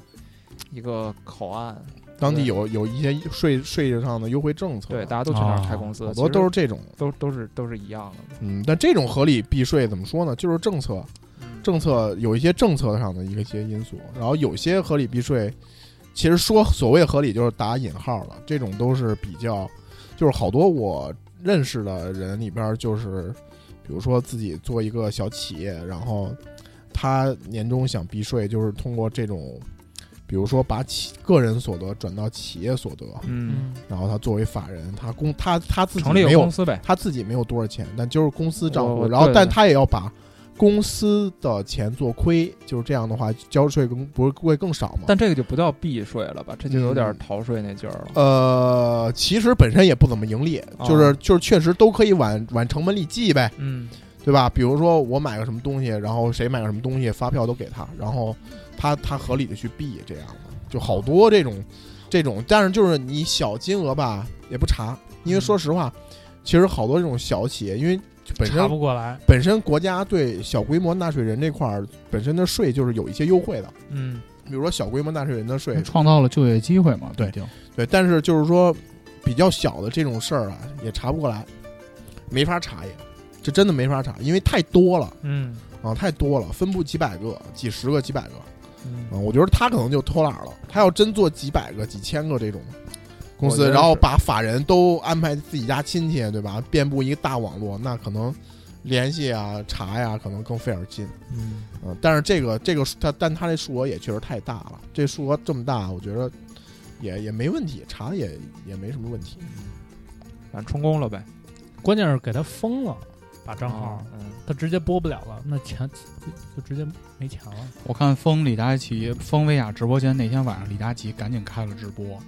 一个口岸，
当地有有一些税税上的优惠政策，
对，大家都去那儿
哦
开公司，
好多都是这种。
都都是都是一样的。
嗯，但这种合理避税怎么说呢？就是政策，政策有一些政策上的一个些因素，然后有些合理避税，其实说所谓合理就是打引号了，这种都是比较，就是好多我认识的人里边儿就是，比如说自己做一个小企业，然后他年终想避税，就是通过这种。比如说，把企个人所得转到企业所得，
嗯，
然后他作为法人，他公他他自己没有
个公司呗，
他自己没有多少钱，但就是公司账户，然后但他也要把公司的钱做亏，就是这样的话，交税更不是会更少吗？
但这个就不叫避税了吧？这就有点
嗯
逃税那劲儿了。
呃，其实本身也不怎么盈利，
哦
就是就是确实都可以往往成本里记呗，
嗯，
对吧？比如说我买个什么东西，然后谁买个什么东西，发票都给他，然后他他合理的去避这样的，就好多这种这种，但是就是你小金额吧也不查，因为说实话，其实好多这种小企业，因为本身
查不过来。
本身国家对小规模纳税人这块儿本身的税就是有一些优惠的，
嗯，
比如说小规模纳税人的税，
创造了就业机会嘛，
对对，但是就是说比较小的这种事儿啊，也查不过来，没法查也，这真的没法查，因为太多了
嗯
啊，太多了，分布几百个、几十个、几百个
嗯
啊，我觉得他可能就偷懒了，他要真做几百个、几千个这种。公司，然后把法人都安排自己家亲戚，对吧？遍布一个大网络，那可能联系啊、查呀，可能更费点劲。
嗯，
嗯，但是这个这个他，但他这数额也确实太大了。这数额这么大，我觉得也也没问题，查也也没什么问题。
反正充公了呗。
关键是给他封了，把账号
啊，嗯，
他直接播不了了，那钱就就直接没钱了。
我看封李佳琦封薇娅直播间那天晚上，李佳琦赶紧开了直播，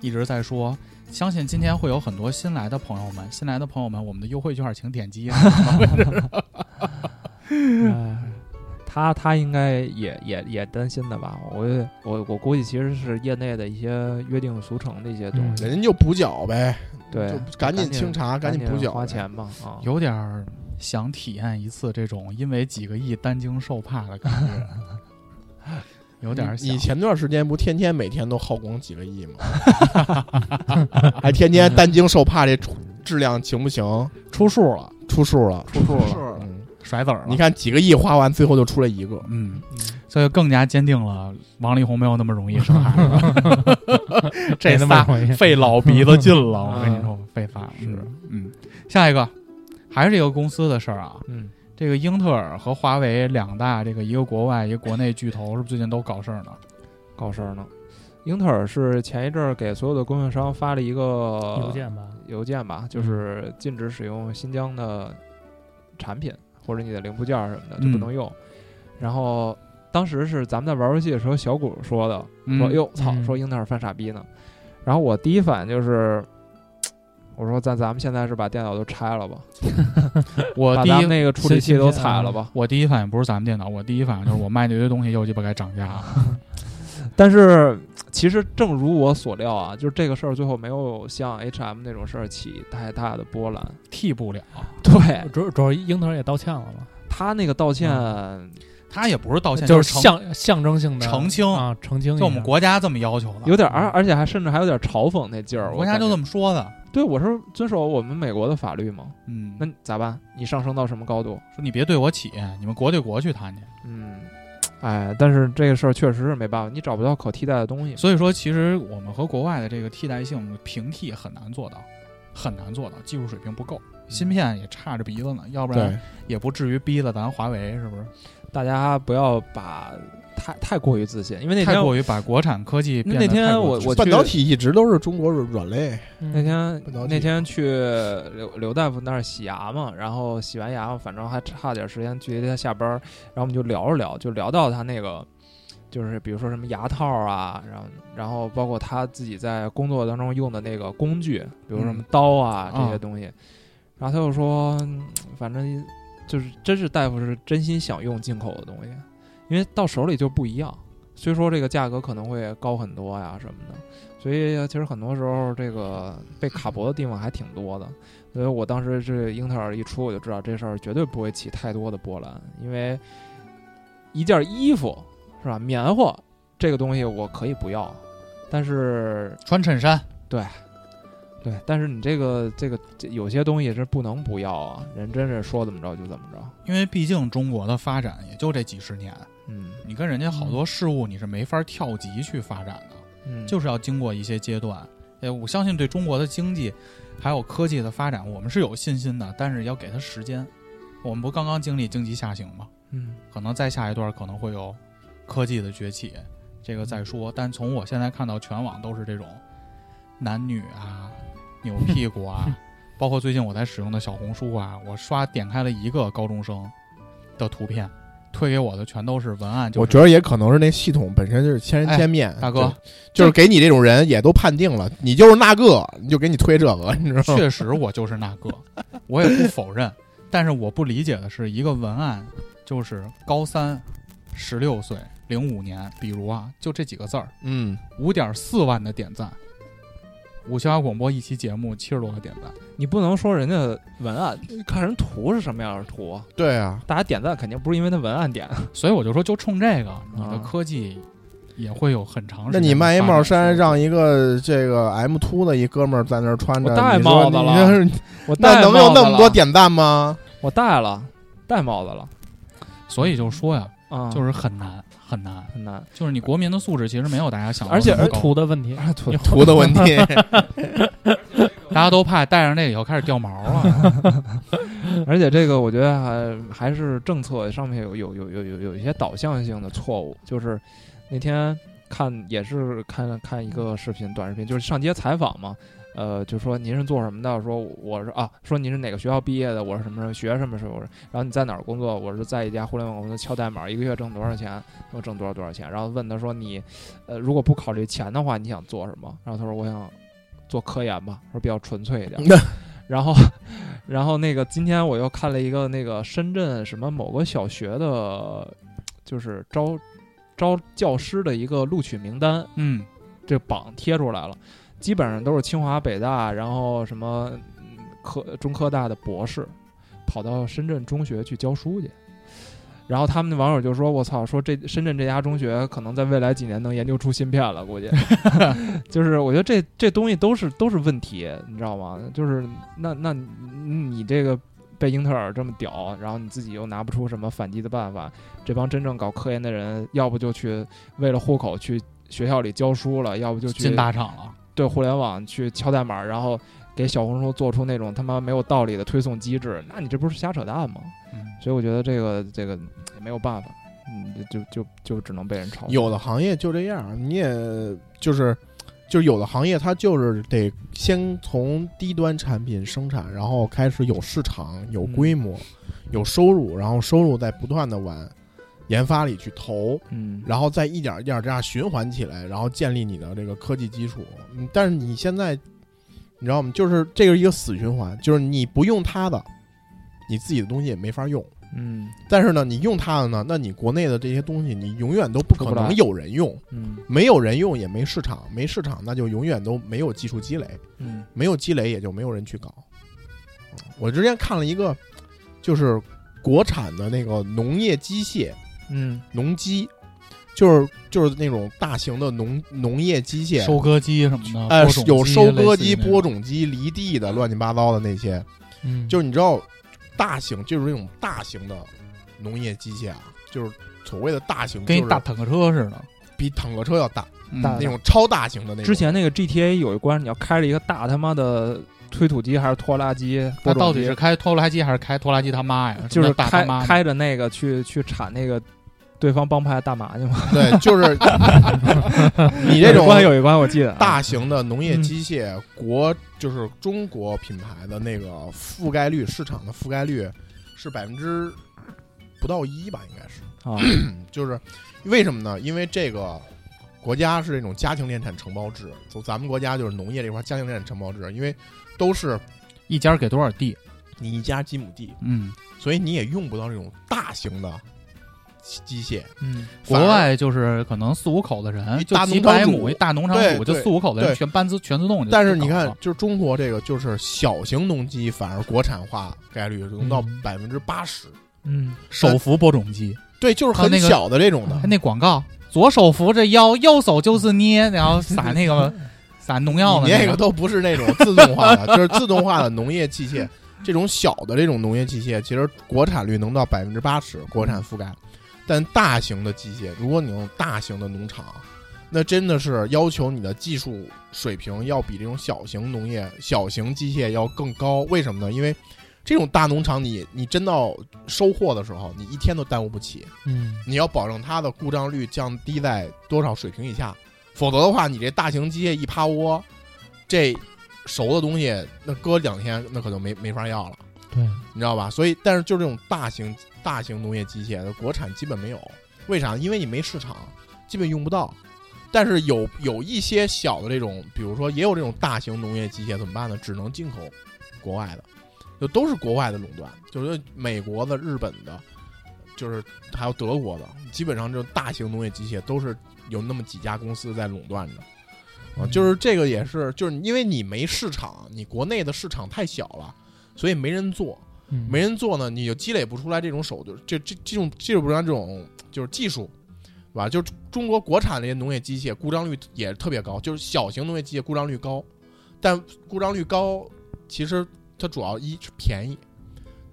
一直在说，相信今天会有很多新来的朋友们，新来的朋友们，我们的优惠券请点击。
哎，他他应该也也也担心的吧？我我我估计其实是业内的一些约定俗成的一些东西，
人家就补缴呗，
对
就，赶紧清查，
赶
紧补缴
花。钱嘛啊。
有点儿想体验一次这种因为几个亿担惊受怕的感觉，有点儿
你你前段时间不天天每天都耗光几个亿吗？还天天担惊受怕，这质量行不行？
出数了，
出数了，
出数了，
嗯，
甩子儿了。
你看几个亿花完，最后就出来一个。
嗯，所以更加坚定了王力宏没有那么容易生孩子，这仨费老鼻子劲了。我跟你
嗯
说，费仨
是
嗯嗯，下一个还是这个公司的事儿啊。
嗯，
这个英特尔和华为两大，这个一个国外一个国内巨头，是不是最近都搞事儿呢？
搞事儿呢。英特尔是前一阵儿给所有的供应商发了一个
邮件吧，
邮件吧，就是禁止使用新疆的产品或者你的零部件儿什么的就不
嗯
能用。然后当时是咱们在玩游戏的时候，小谷说的，
嗯
说哟操，
嗯
说英特尔犯傻逼呢。然后我第一反应就是，我说咱咱们现在是把电脑都拆了吧，把
我第一
们那个处理器都踩了吧。
我第一反应不是咱们电脑，我第一反应就是我卖那堆东西又鸡巴该涨价了。
但是其实正如我所料啊，就是这个事儿最后没有像 H&M 那种事儿起太大的波澜。
替不了，
对
主主要英特尔也道歉了嘛，
他那个道歉，
他也不是道歉，
就是象象征性的
澄清
啊，澄清。
就我们国家这么要求的，
有点而而且还甚至还有点嘲讽那劲儿。
国家就这
么
么说的。
对我是遵守我们美国的法律嘛，
嗯，
那咋办？你上升到什么高度？
说你别对我起，你们国对国去谈去。
嗯，哎，但是这个事儿确实是没办法，你找不到可替代的东西。
所以说，其实我们和国外的这个替代性平替很难做到，很难做到，技术水平不够，芯片也差着鼻子呢，要不然，也不至于逼了咱华为，是不是？
大家不要把太太过于自信，因为那天
太过于把国产科技变得
那天我我
半导体一直都是中国软软肋。
那天那天去刘刘大夫那儿洗牙嘛，然后洗完牙，反正还差点时间距离他下班儿，然后我们就聊着聊，就聊到他那个，就是比如说什么牙套啊，然后然后包括他自己在工作当中用的那个工具，比如什么刀啊、
嗯
这些东西，然后他就说，嗯反正就是真是大夫是真心想用进口的东西，因为到手里就不一样。虽说这个价格可能会高很多呀什么的，所以其实很多时候这个被卡脖的地方还挺多的。所以我当时这英特尔一出，我就知道这事儿绝对不会起太多的波澜，因为一件衣服是吧，棉花这个东西我可以不要，但是
穿衬衫，
对，对，但是你这个这个这有些东西是不能不要啊，人真是说怎么着就怎么着。
因为毕竟中国的发展也就这几十年，
嗯
你跟人家好多事物你是没法跳级去发展的，
嗯，
就是要经过一些阶段。哎，我相信对中国的经济还有科技的发展，我们是有信心的，但是要给它时间。我们不刚刚经历经济下行吗？
嗯
可能再下一段可能会有科技的崛起，这个再说。但从我现在看到全网都是这种男女啊、扭屁股啊，包括最近我在使用的小红书啊，我刷点开了一个高中生的图片，推给我的全都是文案。就是、
我觉得也可能是那系统本身就是千人千面，
大哥，
就是给你这种人也都判定了，你就是那个，你就给你推这个，你知道吗？
确实我就是那个，我也不否认。但是我不理解的是，一个文案就是高三，十六岁，零五年，比如啊，就这几个字儿，
嗯，
五点四万的点赞，五七八广播一期节目七十多个点赞，
你不能说人家文案，看人图是什么样的图啊。
对啊，
大家点赞肯定不是因为他文案点，
所以我就说，就冲这个，你的
啊
科技也会有很长时
那。你卖一帽衫，让一个这个 M 秃的一哥们儿在那儿穿着，
我戴
你说
帽子了
你这是
我 戴
那能有那么多点赞吗？
我戴了，戴帽子了
所以就说呀，
啊，
就是很难很难，
很难，
就是你国民的素质其实没有大家想的
而且
那么高
图的问题，
图
图的问题，
大家都怕戴上那个以后开始掉毛了。
而且这个我觉得还还是政策上面有有有有有有一些导向性的错误，就是那天看也是看看一个视频短视频，就是上街采访嘛，呃，就说您是做什么的？说我是啊，说您是哪个学校毕业的？我是什么什么学什么什么？然后你在哪儿工作？我是在一家互联网公司敲代码，一个月挣多少钱？我挣多少多少钱？然后问他说你，呃，如果不考虑钱的话，你想做什么？然后他说我想做科研吧，说比较纯粹一点。然后，然后那个今天我又看了一个那个深圳什么某个小学的，就是招招教师的一个录取名单，
嗯，
这榜贴出来了，基本上都是清华、北大，然后什么科中科大的博士，跑到深圳中学去教书去。然后他们的网友就说：“我操，说这深圳这家中学可能在未来几年能研究出芯片了，估计。”就是我觉得这这东西都是都是问题，你知道吗？就是那那你这个被英特尔这么屌，然后你自己又拿不出什么反击的办法，这帮真正搞科研的人，要不就去为了户口去学校里教书了，要不就去
进大厂了。
对互联网去敲代码，然后给小红书做出那种他妈没有道理的推送机制，那你这不是瞎扯淡吗？
嗯，
所以我觉得这个这个也没有办法，嗯，就就就只能被人嘲笑。
有的行业就这样，你也就是就是有的行业它就是得先从低端产品生产，然后开始有市场、有规模、有收入，然后收入再不断的往研发里去投，
嗯，
然后再一点一点这样循环起来，然后建立你的这个科技基础。嗯，但是你现在你知道吗？就是这个是一个死循环，就是你不用它的，你自己的东西也没法用。
嗯
但是呢，你用它的呢，那你国内的这些东西，你永远都不可能有人用，
嗯
没有人用也没市场，没市场那就永远都没有技术积累，
嗯
没有积累也就没有人去搞。嗯我之前看了一个，就是国产的那个农业机械
嗯
农机，就是就是那种大型的农农业机械，
收割机什么的，
呃有收割机、播种机、犁地的乱七八糟的那些，
嗯，
就是你知道，大型就是那种大型的农业机械啊，就是所谓的大型，
跟一
就是
大坦克车似的，
比坦克车要大，
嗯
大
那种超大型的那种。
之前那个 GTA 有一关，你要开着一个大他妈的推土机还是拖拉机？播种机
那到底是开拖拉机还是开拖拉机他妈呀？
就是开开着那个去去铲那个对方帮派大麻去吗？
对，就是 你这种
关有一关，我记得啊
大型的农业机械，国就是中国品牌的那个覆盖率，市场的覆盖率是百分之不到一吧，应该是。
啊，
就是为什么呢？因为这个国家是这种家庭联产承包制，从咱们国家就是农业这块家庭联产承包制，因为都是
一家给多少地？
你一家几亩地，
嗯
所以你也用不到这种大型的机机械。
嗯，
国外就是可能四五口的人，就
大
几百
农场主
亩一大农场主，就四五口的人全搬自全自动。
但是你看就是中国这个就是小型农机，反而国产化概率能到
嗯
百分之八十。
嗯，
手扶播种机，
对，就是很小的这种的。
还那广告，左手扶着腰，右手就是捏，然后撒那个 撒农药的
那
个
个都不是那种自动化的，就是自动化的农业器械。这种小的这种农业器械，其实国产率能到百分之八十，国产覆盖。但大型的机械，如果你用大型的农场，那真的是要求你的技术水平要比这种小型农业、小型机械要更高。为什么呢？因为这种大农场你，你真到收获的时候，你一天都耽误不起。
嗯，
你要保证它的故障率降低在多少水平以下，否则的话，你这大型机械一趴窝，这熟的东西那搁两天那可就没没法要了，
对，
你知道吧？所以，但是就这种大型大型农业机械，的国产基本没有，为啥？因为你没市场，基本用不到。但是有有一些小的这种，比如说也有这种大型农业机械，怎么办呢？只能进口国外的，就都是国外的垄断，就是美国的、日本的，就是还有德国的，基本上这种大型农业机械都是有那么几家公司在垄断着。啊，就是这个也是，就是因为你没市场，你国内的市场太小了，所以没人做，没人做呢，你就积累不出来这种手，就这这这种积累不出来这种就是技术，是吧？就是中国国产的这些农业机械故障率也特别高，就是小型农业机械故障率高，但故障率高，其实它主要一是便宜，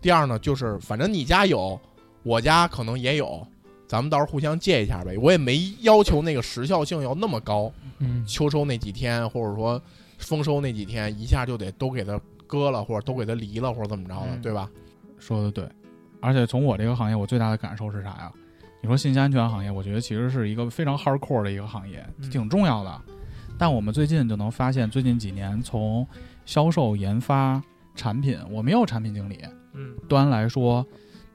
第二呢就是反正你家有，我家可能也有，咱们到时候互相借一下呗。我也没要求那个时效性要那么高，
嗯
秋收那几天，或者说丰收那几天，一下就得都给它割了，或者都给他离了，或者怎么着的，
嗯
对吧？
说的对，而且从我这个行业，我最大的感受是啥呀？你说信息安全行业，我觉得其实是一个非常 hardcore 的一个行业，
嗯
挺重要的。但我们最近就能发现，最近几年从销售、研发、产品，我没有产品经理
嗯
端来说，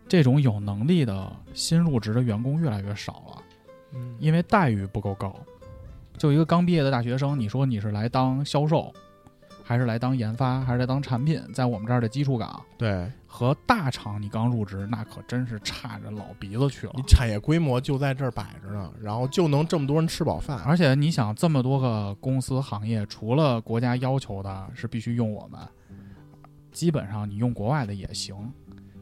这种有能力的新入职的员工越来越少了，
嗯
因为待遇不够高。就一个刚毕业的大学生，你说你是来当销售，还是来当研发，还是来当产品，在我们这儿的基础岗，
对
和大厂你刚入职，那可真是差着老鼻子去了
你。产业规模就在这儿摆着呢，然后就能这么多人吃饱饭，
而且你想，这么多个公司行业，除了国家要求的是必须用我们，基本上你用国外的也行。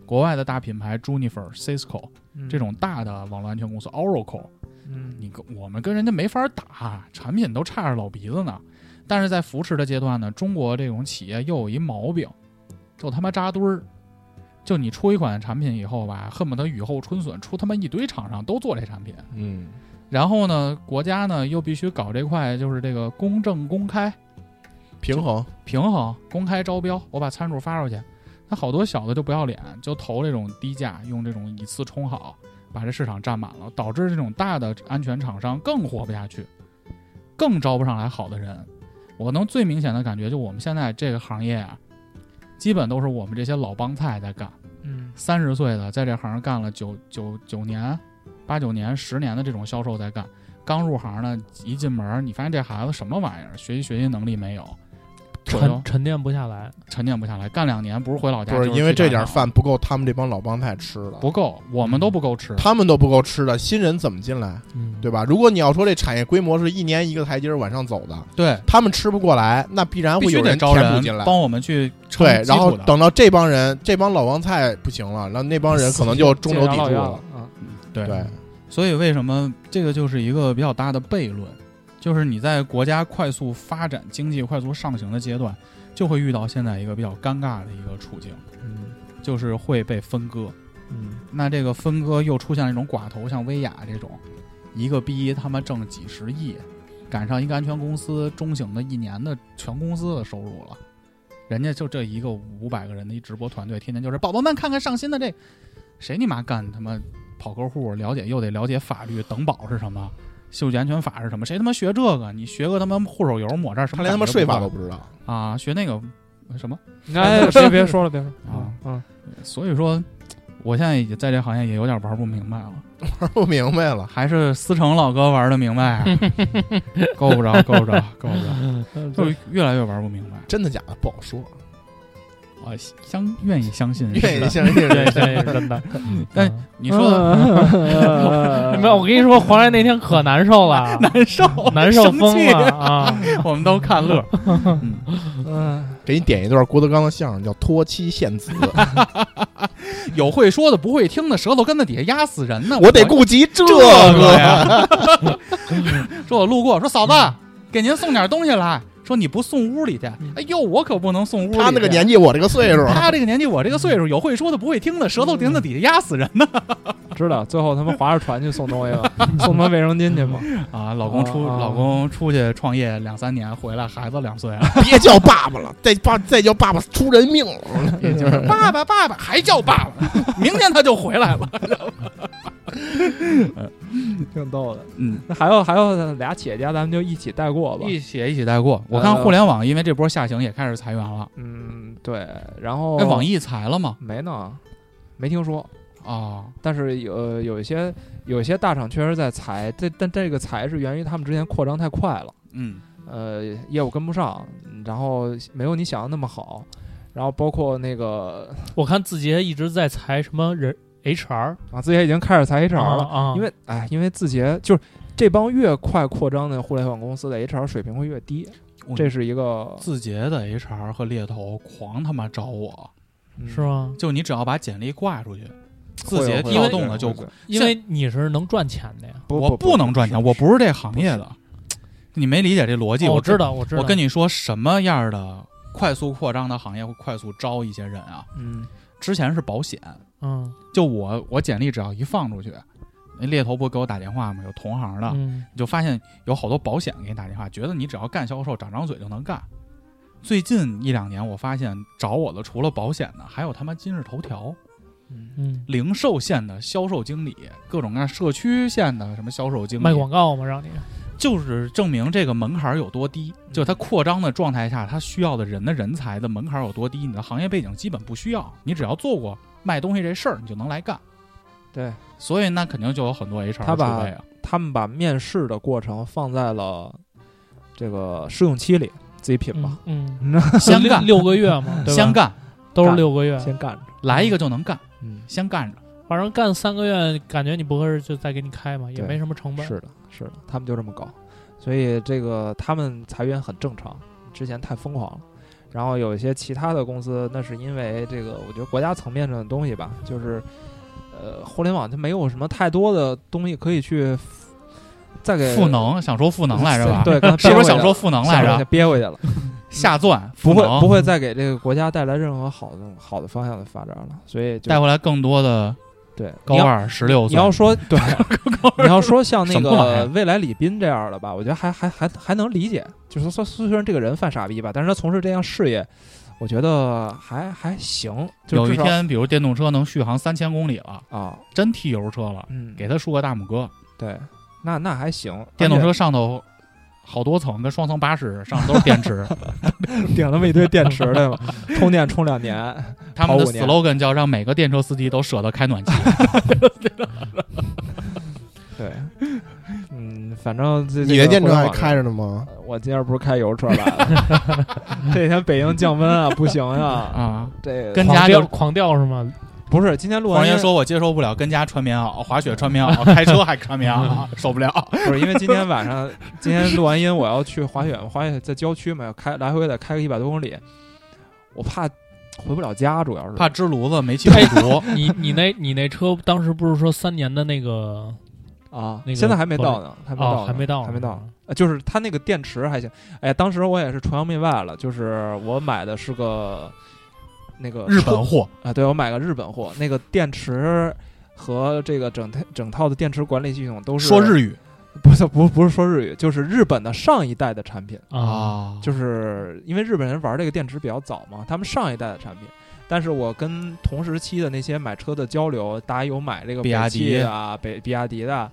国外的大品牌 Juniper、Cisco 这种大的网络安全公司，Oracle，
嗯
你跟我们跟人家没法打，产品都差着老鼻子呢。但是在扶持的阶段呢，中国这种企业又有一毛病，就他妈扎堆儿。就你出一款产品以后吧，恨不得雨后春笋，出他妈一堆厂商都做这产品。
嗯，
然后呢，国家呢又必须搞这块，就是这个公正公开、
平衡，
平衡、公开招标。我把参数发出去，那好多小的就不要脸，就投这种低价，用这种以次充好，把这市场占满了，导致这种大的安全厂商更活不下去，更招不上来好的人。我能最明显的感觉，就我们现在这个行业啊，基本都是我们这些老帮菜在干。
嗯。
三十岁的在这行干了九九九年、八九年、十年的这种销售在干，刚入行呢，一进门你发现这孩子什么玩意儿，学习学习能力没有，
沉沉淀不下来，
沉淀不下来，干两年不是回老家，
不是
就是
因为这点饭不够他们这帮老帮菜吃的，
不够，我们都不够吃。
他们都不够吃的，新人怎么进来，
嗯，
对吧？如果你要说这产业规模是一年一个台阶儿往上走的，
对，
他们吃不过来，那必然
必须
会有人
得招人
填补进来。
帮我们去撑
对，然后等到这帮人，这帮老帮菜不行了，然后那帮人可能就中流砥柱了。
啊，
对。
对，
所以为什么这个就是一个比较大的悖论，就是你在国家快速发展、经济快速上行的阶段，就会遇到现在一个比较尴尬的一个处境，
嗯
就是会被分割。
嗯
那这个分割又出现了一种寡头，像薇娅这种，一个逼他妈挣几十亿，赶上一个安全公司中型的一年的全公司的收入了，人家就这一个五百个人的一直播团队，天天就是宝宝们看看上新的这，谁你妈干他妈跑客户了解又得了解法律，等保是什么？嗅觉安全法是什么？谁他妈学这个？你学个他妈护手油抹这儿什么？
他连他妈税法都不知道。
啊！学那个什么？
哎，别别说了，别说了
啊
嗯
所以说，我现在也在这行业也有点玩不明白了。
玩不明白了，
还是思成老哥玩的明白、啊，够不着，够不着，够不着，就越来越玩不明白。
真的假的不好说。
我相愿意相信，
愿意相信
对，这也是真的。
但
嗯
你说的
没有，我跟你说，黄来那天可难受了，
难受，
难受
生气
疯了啊！
我们都看乐。嗯
嗯，
给你点一段郭德纲的相声，叫《托妻献子》，
有会说的，不会听的，舌头根子底下压死人呢。
我得顾及这
这
个
个。呀。说我路过，说嫂子，给您送点东西来。说你不送屋里去，哎呦，我可不能送屋里。
他那个年纪，我这个岁数，
他这个年纪，我这个岁数，有会说的，不会听的，舌头顶在底下压死人呢。
知道，最后他们划着船去送东西了，送他卫生巾去嘛。
啊，老公出老公出去创业两三年，回来孩子两岁了，
别叫爸爸了，再爸再叫爸爸出人命了。
也就是爸爸爸爸还叫爸爸，明天他就回来了。
挺逗的。
嗯，
那还有还有俩企业家，咱们就一起带过吧。
一起一起带过。我看互联网因为这波下行也开始裁员了。
嗯，对。然后
哎，网易裁了吗？
没呢，没听说。
啊，
但是有有一些有一些大厂确实在裁，这但这个裁是源于他们之前扩张太快了，
嗯，
呃，业务跟不上，然后没有你想的那么好，然后包括那个
我看字节一直在裁什么人 HR
啊，字节已经开始裁 HR 了，
啊，
因为哎，因为字节就是这帮越快扩张的互联网公司的 HR 水平会越低，这是一个
字节的 HR 和猎头狂他妈找我，
嗯
是吗？
就你只要把简历挂出去，字节调动的就
因为你是能赚钱的呀。
我不能赚钱，我不是这行业的，你没理解这逻辑。我
知道，我知道。
我跟你说，什么样的快速扩张的行业会快速招一些人啊？
嗯
之前是保险，
嗯。
就我我简历只要一放出去，那猎头不给我打电话吗？有同行的，
嗯。
你就发现有好多保险给你打电话，觉得你只要干销售，长张嘴就能干。最近一两年，我发现找我的除了保险的，还有他妈今日头条、
嗯。
嗯，
零售线的销售经理，各种各样社区线的什么销售经理，
卖广告吗，让你
就是证明这个门槛有多低。就它扩张的状态下，它需要的人的人才的门槛有多低，你的行业背景基本不需要，你只要做过卖东西这事儿，你就能来干。
对
所以那肯定就有很多 HR
他把。他们把面试的过程放在了这个试用期里，自己品吧，
嗯，
先干
六个月嘛，对
先干，
都是
干
六个月，
先干着。
来一个就能干，
嗯，
先干着。
反正干三个月，感觉你不合适就再给你开嘛，也没什么成本。
是的，是的，他们就这么搞，所以这个他们裁员很正常，之前太疯狂了。然后有一些其他的公司，那是因为这个，我觉得国家层面上的东西吧，就是呃，互联网它没有什么太多的东西可以去再给
赋能，想说赋能来着吧？
对，
是不是想说赋能来着？
憋回去了，
下钻
不会不会再给这个国家带来任何好的好的方向的发展了，所以
带回来更多的
对
高二十六岁。
你要说对，你要说像那个未来李斌这样的吧，我觉得还还还还能理解。就是说，虽然这个人犯傻逼吧，但是他从事这项事业，我觉得还还行。
有一天，比如电动车能续航三千公里了，
啊，
真踢油车了，
嗯，
给他竖个大拇哥。
对，那那还行。
电动车上头好多层，跟双层巴士上头都是电池。
且顶那么一堆电池对吧？充电充两年，
他们的 slogan 叫让每个电车司机都舍得开暖气。
对，嗯，反正这
你的电车还开
着。
呢吗？
我今儿不是开油车来的，这几天北京降温啊，不行呀
啊！
这个
狂
跟家就
掉狂掉是吗？
不是今天录完音
黄爷说：“我接受不了跟家穿棉袄、滑雪穿棉袄、开车还穿棉袄，受不了。
不是因为今天晚上，今天录完音我要去滑雪，滑雪在郊区嘛，要开来回得开个一百多公里，我怕回不了家，主要是
怕支炉子煤气不足。
你你那你那车当时不是说三年的那个
啊，
那个
现在还没到呢，还没到、
哦还没到
还没到。呃就是它那个电池还行，哎，当时我也是崇洋媚外了，就是我买的是个那个
日本货
啊，对我买个日本货，那个电池和这个整套整套的电池管理系统都是
说日语
不是不不是说日语，就是日本的上一代的产品。
啊，
就是因为日本人玩这个电池比较早嘛，他们上一代的产品。但是我跟同时期的那些买车的交流，大家有买这个
比亚
北汽
迪
的啊，北比亚迪的，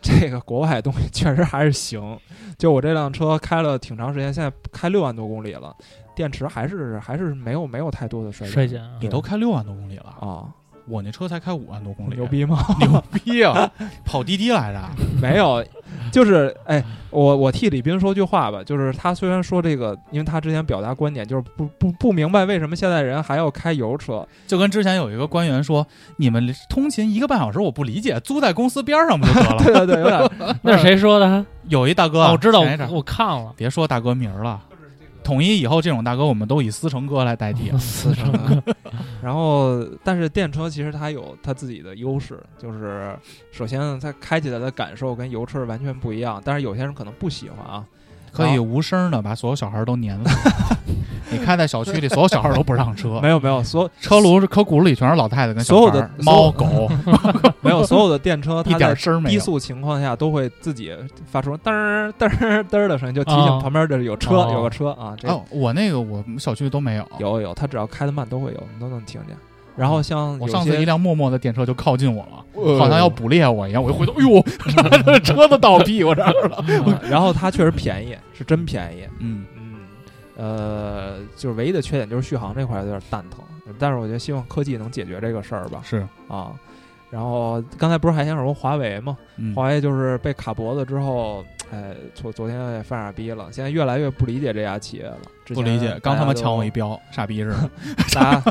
这个国外东西确实还是行。就我这辆车开了挺长时间，现在开六万多公里了，电池还是还是没有没有太多的衰
衰减啊
你都开六万多公里了，
啊，
我那车才开五万多公里，
牛逼吗？
牛逼啊！跑滴滴来着，
没有，就是哎，我我替李斌说句话吧，就是他虽然说这个，因为他之前表达观点就是不不不明白为什么现在人还要开油车，
就跟之前有一个官员说，你们通勤一个半小时，我不理解，租在公司边上不就得了？
对对对，有点
那是谁说的？
有一大哥，
哦，我知道，我我看了。
别说大哥名儿了，统一以后这种大哥我们都以思成哥来代替。
思成哥，
然后，但是电车其实它有它自己的优势，就是首先它开起来的感受跟油车完全不一样，但是有些人可能不喜欢啊。
可以无声的把所有小孩都撵了。你开在小区里，所有小孩都不让车，
没有没有，所
车轱辘车轱辘里全是老太太跟小
所有的
猫狗，
没有所有的电车，
一点声没有。
低速情况下都会自己发出噔儿噔儿噔儿的声音，就提醒
哦
旁边的有车、
哦
有个车啊。这
哦，我那个我们小区都没有。
有有，它只要开的慢都会有，你都能听见。然后像
我上次一辆默默的电车就靠近我了，
呃
好像要捕猎我一样。我一回头，哎呦，车子倒屁股这儿了。
啊然后它确实便宜，是真便宜。
嗯，
嗯，呃，就是唯一的缺点就是续航这块有点蛋疼，但是我觉得希望科技能解决这个事儿吧。
是，
啊，然后刚才不是还想说华为吗？
嗯
华为就是被卡脖子之后，哎，昨昨天也犯傻逼了，现在越来越不理解这家企业了。
不理解，刚他妈抢我一标，傻逼似的。
大家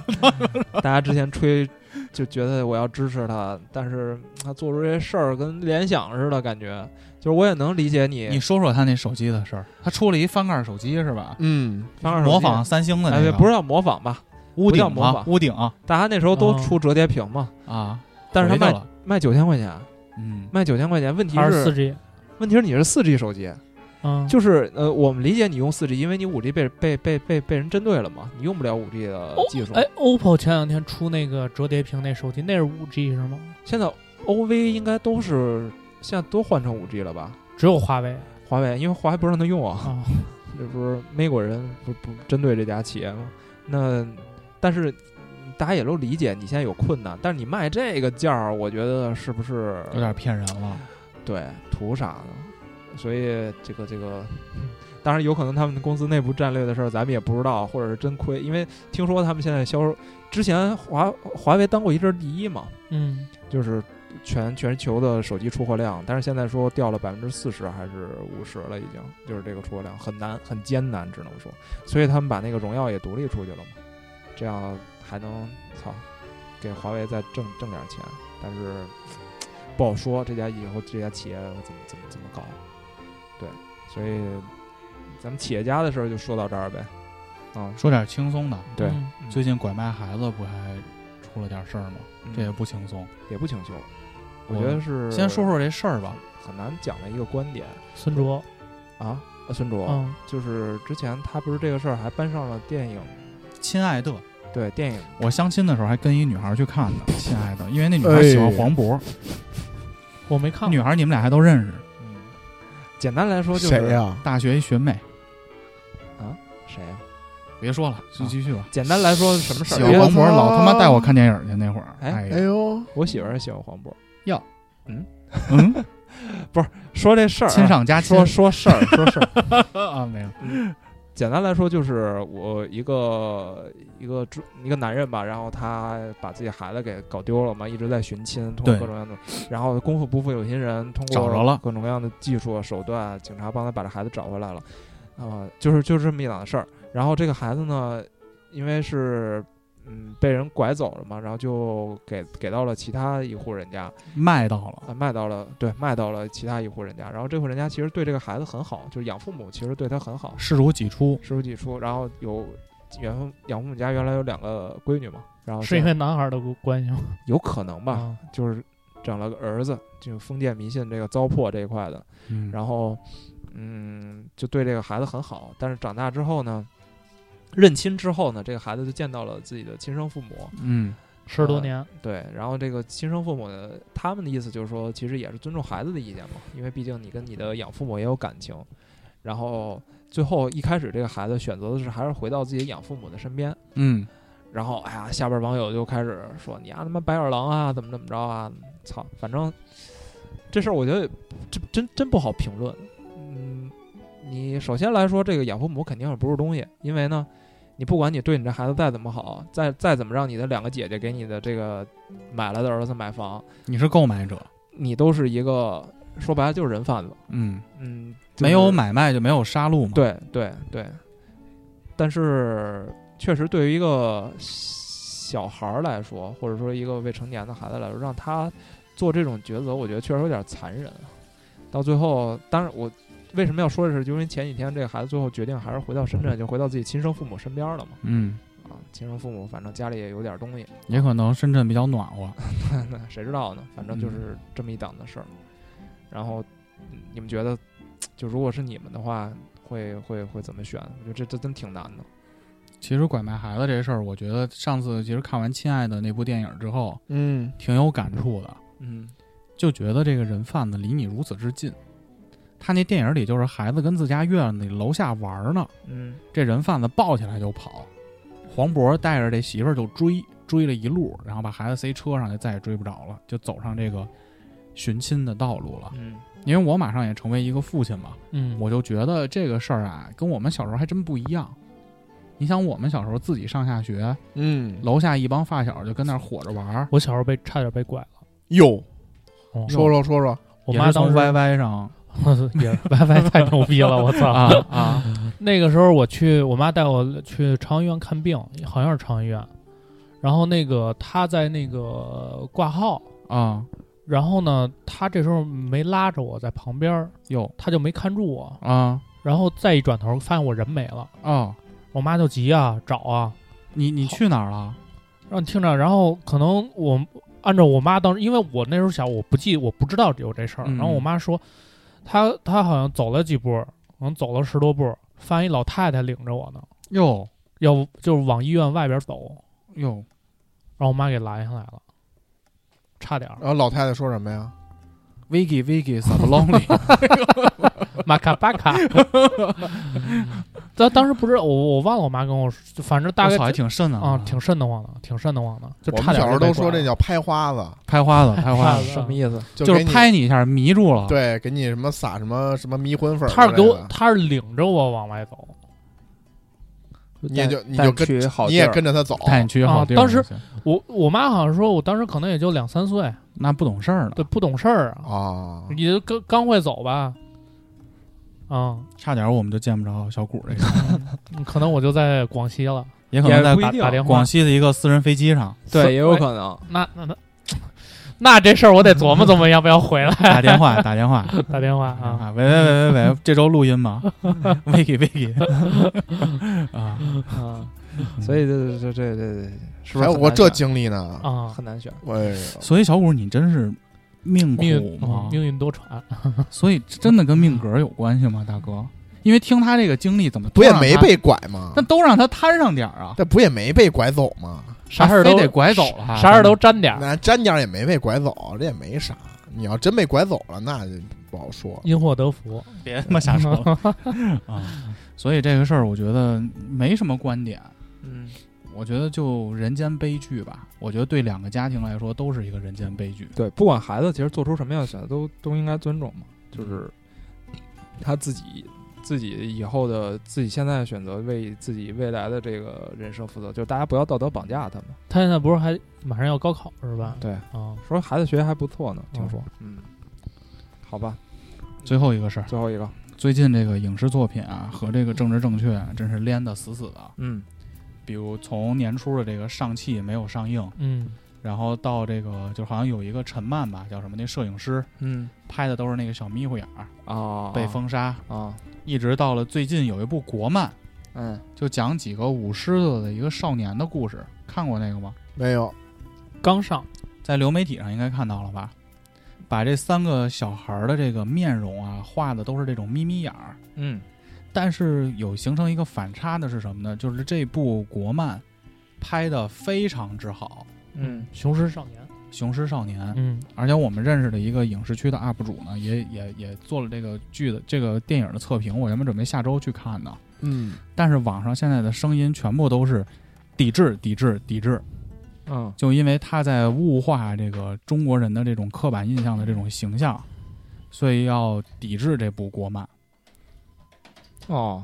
大家之前吹就觉得我要支持他，但是他做出这些事儿跟联想似的，感觉就是我也能理解你
你说说他那手机的事儿，他出了一翻盖手机是吧？
嗯，
翻盖手机
模仿三星的那个，
哎，不是叫模仿吧？
屋顶
模仿？
屋顶啊
大家那时候都
哦
出折叠屏嘛，
啊，
但是他卖卖九千块钱，
嗯，
卖九千块钱，问题
是四 G？
问题是你是四 G 手机，
嗯，
就是呃，我们理解你用四 G，因为你五 G 被被被被被人针对了嘛，你用不了五 G 的技术。
哎，OPPO 前两天出那个折叠屏那手机，那是五 G 是吗？
现在 OV 应该都是现在都换成五 G 了吧？
只有华为
华为因为华为不让他用啊，
啊。
这不是美国人不不针对这家企业吗？那但是大家也都理解你现在有困难，但是你卖这个价儿，我觉得是不是
有点骗人了。
对图啥呢？所以这个这个，当然有可能他们公司内部战略的事儿咱们也不知道，或者是真亏，因为听说他们现在销售之前华华为当过一阵儿第一嘛，
嗯，
就是全全球的手机出货量，但是现在说掉了百分之四十还是五十了，已经就是这个出货量很难很艰难，只能说，所以他们把那个荣耀也独立出去了嘛，这样还能操给华为再挣挣点钱，但是不好说这家以后这家企业怎么怎么怎么搞，对，所以咱们企业家的事儿就说到这儿呗，啊，
说点轻松的，
对，
最近拐卖孩子不还出了点事儿吗？
嗯。
这也不轻松。
也不轻松，我
我
觉得是
先说说这事儿吧。
很难讲的一个观点。
孙卓，
啊，呃孙卓。
嗯，
就是之前他不是这个事儿还搬上了电影，
亲爱的，
对电影，
我相亲的时候还跟一女孩去看的，亲爱的，因为那女孩喜欢黄渤，
我没看过。
女孩你们俩还都认识，
嗯，简单来说就是
谁呀？
大学一学妹啊。
谁呀？
别说了，就继续吧。
简单来说什么事儿？
喜欢黄渤，老他妈带我看电影去那会儿。
哎
哎
哎呦，
我媳妇儿也喜欢黄渤。
嗯，不是
说这事儿啊，
亲上加亲
说说事儿，说事儿。
啊，没有。
简单来说就是我一个一个中一个男人吧，然后他把自己孩子给搞丢了嘛，一直在寻亲，通过各种各样的，然后功夫不负有心人，通过
找着了
各种各样的技术手段，警察帮他把这孩子找回来了，啊、就是就是这么一档子事儿。然后这个孩子呢，因为是嗯被人拐走了嘛，然后就给给到了其他一户人家，
卖到了，
啊，卖到了，对，卖到了其他一户人家。然后这户人家其实对这个孩子很好，就是养父母其实对他很好，
视如己出。
视如己出。然后有原养父母家原来有两个闺女嘛，然后
是因为男孩的关系吗？
有可能吧，
啊
就是整了个儿子，就封建迷信这个糟粕这一块的。
嗯
然后嗯，就对这个孩子很好。但是长大之后呢，认亲之后呢，这个孩子就见到了自己的亲生父母。
嗯，
十多年，
对，然后这个亲生父母呢，他们的意思就是说，其实也是尊重孩子的意见嘛，因为毕竟你跟你的养父母也有感情。然后最后一开始，这个孩子选择的是还是回到自己养父母的身边。
嗯，
然后，哎呀，下边网友就开始说你啊他妈白眼狼啊，怎么怎么着啊？操，反正这事儿我觉得这真真不好评论。嗯，你首先来说，这个养父母肯定是不是东西，因为呢，你不管你对你这孩子再怎么好，再再怎么让你的两个姐姐给你的这个买来的儿子买房，
你是购买者，
你都是一个说白了就是人贩子。
嗯，
嗯，就是
没有买卖就没有杀戮嘛。，
对对对，但是确实对于一个小孩儿来说，或者说一个未成年的孩子来说，让他做这种抉择，我觉得确实有点残忍。到最后，当然我为什么要说这事，就因为前几天这个孩子最后决定还是回到深圳，就回到自己亲生父母身边了嘛。
嗯，
啊，亲生父母反正家里也有点东西，
也可能深圳比较暖和。
那 谁知道呢？反正就是这么一档子事儿。然后嗯你们觉得，就如果是你们的话，会会会怎么选？我觉得这这真挺难的。
其实拐卖孩子这事儿，我觉得上次其实看完《亲爱的》那部电影之后，
嗯，
挺有感触的，
嗯
就觉得这个人贩子离你如此之近。他那电影里就是孩子跟自家院子里楼下玩儿呢，
嗯。
这人贩子抱起来就跑，黄渤带着这媳妇儿就追，追了一路，然后把孩子塞车上，就再也追不着了，就走上这个寻亲的道路了。
嗯。
因为我马上也成为一个父亲嘛，
嗯，
我就觉得这个事儿啊，跟我们小时候还真不一样。你想，我们小时候自己上下学，
嗯，
楼下一帮发小就跟那儿火着玩儿，
我小时候被差点被拐了，
哟，
哦
说说说说，
我妈当时
YY 上
也 WiFi 太牛逼了，我操！
啊啊，
那个时候我去，我妈带我去朝阳医院看病，好像是朝阳医院。然后那个她在那个挂号，
啊
然后呢，她这时候没拉着我在旁边儿，
哟
她就没看住我。
啊
然后再一转头，发现我人没了，
啊，
我妈就急啊，找啊，
你你去哪儿了？
让你听着。然后可能我按照我妈当时，因为我那时候小，我不记，我不知道有这事儿。
嗯
然后我妈说，她她好像走了几步，可能走了十多步，发现一老太太领着我呢，
哟
要不就是往医院外边走，
哟，
让我妈给拦下来了，差点儿。
然后老太太说什么呀
？Vicky Vicky s u b lonely，
马卡巴卡。当当时不知道，我我忘了我妈跟我说，就反正大概
我操，还挺瘆的
啊，挺瘆得慌的，挺瘆得慌的，就差点
我们小时候都说这叫拍花子，
拍花子，拍花子，
什么意思？
就是拍你一下迷住了。，
对，给你什么撒什么什么迷魂粉
他，是给我，他是领着我往外走
你也就你就跟你也跟着他走，
带你去好地儿。
啊当时我我妈好像说，我当时可能也就两三岁，
那不懂事儿呢
对，，不懂事儿啊，
啊，
你就刚刚会走吧，啊，
差点我们就见不着小谷这个，
嗯可能我就在广西了，
也可能在
打电话
广西的一个私人飞机上。
对，也有可能。
那那那那这事儿我得琢磨琢磨要不要回来。
打电话，打电话。
打电话啊，
啊！喂喂喂喂喂，这周录音吗？Vicky Vicky 啊，
啊，所以这这这这这是不
还有我这经历呢，
啊，
很难选？
哎呦，
所以小谷你真是命
命
苦吗
嗯？命运多舛，
所以真的跟命格有关系吗，大哥？因为听他这个经历，怎么
不也没被拐吗
那？都让他摊上点儿啊，
这不也没被拐走吗？
啥事儿都
得拐走了，
啥事儿都沾点儿，
那沾点儿也没被拐走，这也没啥。你要真被拐走了，那就不好说。
因祸得福。
别他妈瞎说 啊！所以这个事儿，我觉得没什么观点。
嗯，
我觉得就人间悲剧吧。我觉得对两个家庭来说都是一个人间悲剧。
对，不管孩子其实做出什么样的选择，都都应该尊重嘛。就是他自己自己以后的自己现在的选择，为自己未来的这个人生负责。就是大家不要道德绑架他们。
他现在不是还马上要高考是吧？
对，
啊，
说孩子学习还不错呢，听说
哦。
嗯，好吧，
最后一个事儿，
最后一个，
最近这个影视作品啊和这个政治正确真是连得死死的。
嗯
比如从年初的这个上汽没有上映，
嗯。
然后到这个就好像有一个陈漫吧，叫什么那摄影师
嗯。
拍的都是那个小迷糊眼儿
啊，
被封杀，
啊，
一直到了最近有一部国漫，
嗯。
就讲几个舞狮子的一个少年的故事，看过那个吗？
没有，
刚上。
在流媒体上应该看到了吧？把这三个小孩儿的这个面容啊画的都是这种眯眯眼儿，
嗯
但是有形成一个反差的是什么呢？就是这部国漫拍的非常之好，
嗯。
雄狮少年，《
雄狮少年》
嗯。
而且我们认识的一个影视区的 UP 主呢，也也也做了这个剧的这个电影的测评，我原本准备下周去看的，
嗯，
但是网上现在的声音全部都是抵制、抵制、抵制，
嗯。
就因为他在物化这个中国人的这种刻板印象的这种形象，所以要抵制这部国漫。
哦，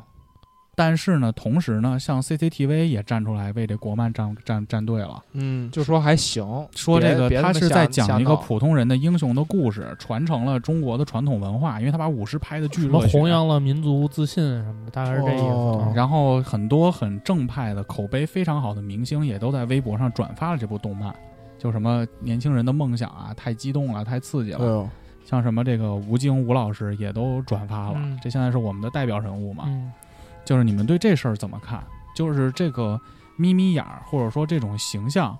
但是呢，同时呢，像 CCTV 也站出来为这国漫站站站队了，
嗯，
就说还行，
说这个
别别
他是在讲一个
闹。
普通人的英雄的故事，传承了中国的传统文化，因为他把武士拍的巨
什么
热血。
弘扬了民族自信什么的，大概是这意思。
然后很多很正派的、口碑非常好的明星也都在微博上转发了这部动漫，就什么年轻人的梦想啊，太激动了，太刺激了。像什么这个吴京吴老师也都转发了，
嗯
这现在是我们的代表人物嘛。
嗯，
就是你们对这事儿怎么看？就是这个眯眯眼儿，或者说这种形象，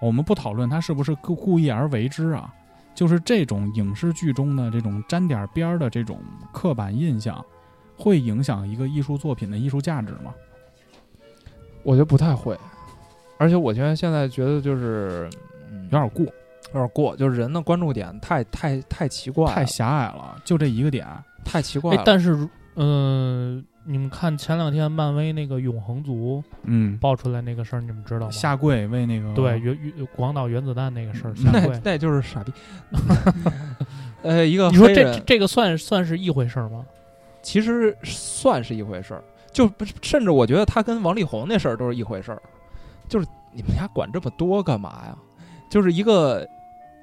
我们不讨论他是不是故故意而为之啊，就是这种影视剧中的这种沾点边儿的这种刻板印象，会影响一个艺术作品的艺术价值吗？
我觉得不太会，而且我觉得现在觉得就是嗯
有点过，
有点过，就是人的关注点太太太奇怪了，
太狭隘了，就这一个点。
太奇怪
但是如嗯、你们看前两天漫威那个永恒族
嗯，
爆出来那个事儿，你们知道吗？
下跪为那个
对原原广岛原子弹那个事儿，下跪。
那就是傻逼。呃，一个
你说这这个算算是一回事儿吗？
其实算是一回事儿，就不是甚至我觉得他跟王力宏那事儿都是一回事儿，就是你们俩管这么多干嘛呀？就是一个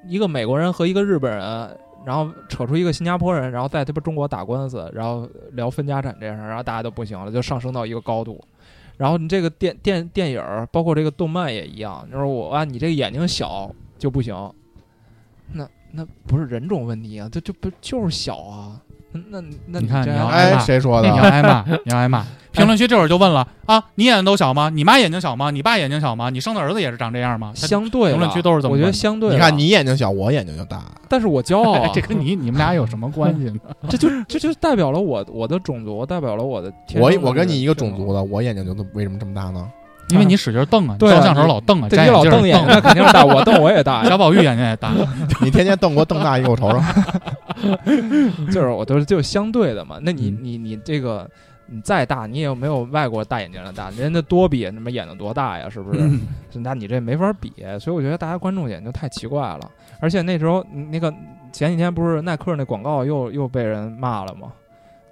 一个美国人和一个日本人，然后扯出一个新加坡人，然后在他们中国打官司，然后聊分家产这事儿，然后大家都不行了，就上升到一个高度。然后你这个电电电影儿，包括这个动漫也一样，就是我啊，你这个眼睛小就不行，那那不是人种问题啊，这就不就是小啊？那那
你看
哎，
你要挨骂
谁说的
你要？挨骂，你要挨骂。评论区这会儿就问了啊，你眼睛都小吗？你妈眼睛小吗？你爸眼睛小吗？你生的儿子也是长这样吗？
相对
评论
了我觉得
区都是这么我觉得
相对了。
你看你眼睛小，我眼睛就大。
但是我骄傲啊
哎，这跟你你们俩有什么关系呢？
这就这就代表了我我的种族，代表了我的天
我我跟你一个种族的，我眼睛就这么为什么这么大呢？
因为你使劲瞪啊，照相时候老瞪啊，
对你
摘眼镜儿
老瞪眼睛，那肯定是大，我瞪我也大呀。
小宝玉眼睛也大，
你天天瞪我瞪大一个，我瞅瞅。
就是我都是就是相对的嘛。那你
嗯
你你这个你再大，你也没有外国大眼睛的大，人家多比什么眼睛多大呀？是不是？
嗯
那你这没法比，所以我觉得大家关注点就太奇怪了。而且那时候嗯那个前几天不是耐克那广告又又被人骂了吗？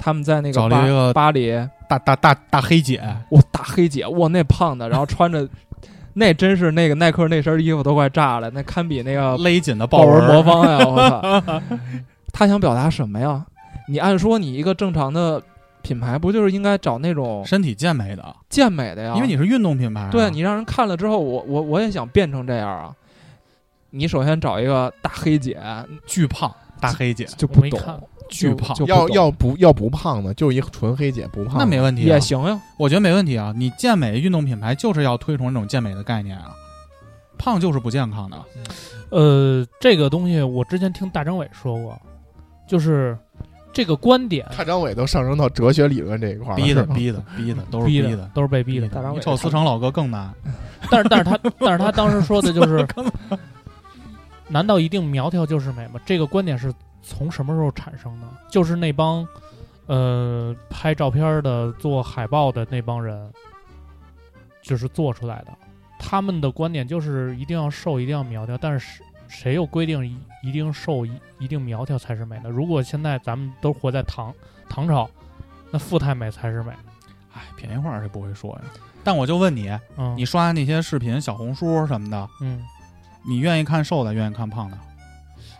他们在那个巴
找了一个
巴黎，
大大大大黑姐，
哇，大黑姐，哇，那胖的，然后穿着，那真是那个耐克那身衣服都快炸了，那堪比那个
勒紧的
豹纹魔方呀！我操，他想表达什么呀？你按说你一个正常的品牌，不就是应该找那种
身体健美的，
健美的呀？
因为你是运动品牌啊，
对你让人看了之后，我我我也想变成这样啊。你首先找一个大黑姐
巨胖大黑姐，
就不懂，
巨胖
就不懂
要要不要不胖的，就一纯黑姐不胖，
那没问题啊，
也行呀。
我觉得没问题啊。你健美运动品牌就是要推崇这种健美的概念啊，胖就是不健康的。
呃，这个东西我之前听大张伟说过，就是这个观点
大张伟都上升到哲学理论这一块儿了，
逼的逼的逼的都是
逼
的，
的都是被逼的。
大张伟
你瞅思成老哥更难，
但是但是他但是他当时说的就是，难道一定苗条就是美吗？这个观点是从什么时候产生的？就是那帮呃拍照片的、做海报的那帮人，就是做出来的。他们的观点就是一定要瘦，一定要苗条，但是谁又规定一一定瘦、一一定苗条才是美呢？如果现在咱们都活在唐唐朝，那富态美才是美。
哎，便宜话谁不会说呀？但我就问你，
嗯，
你刷那些视频、小红书什么的，
嗯，
你愿意看瘦的，愿意看胖的，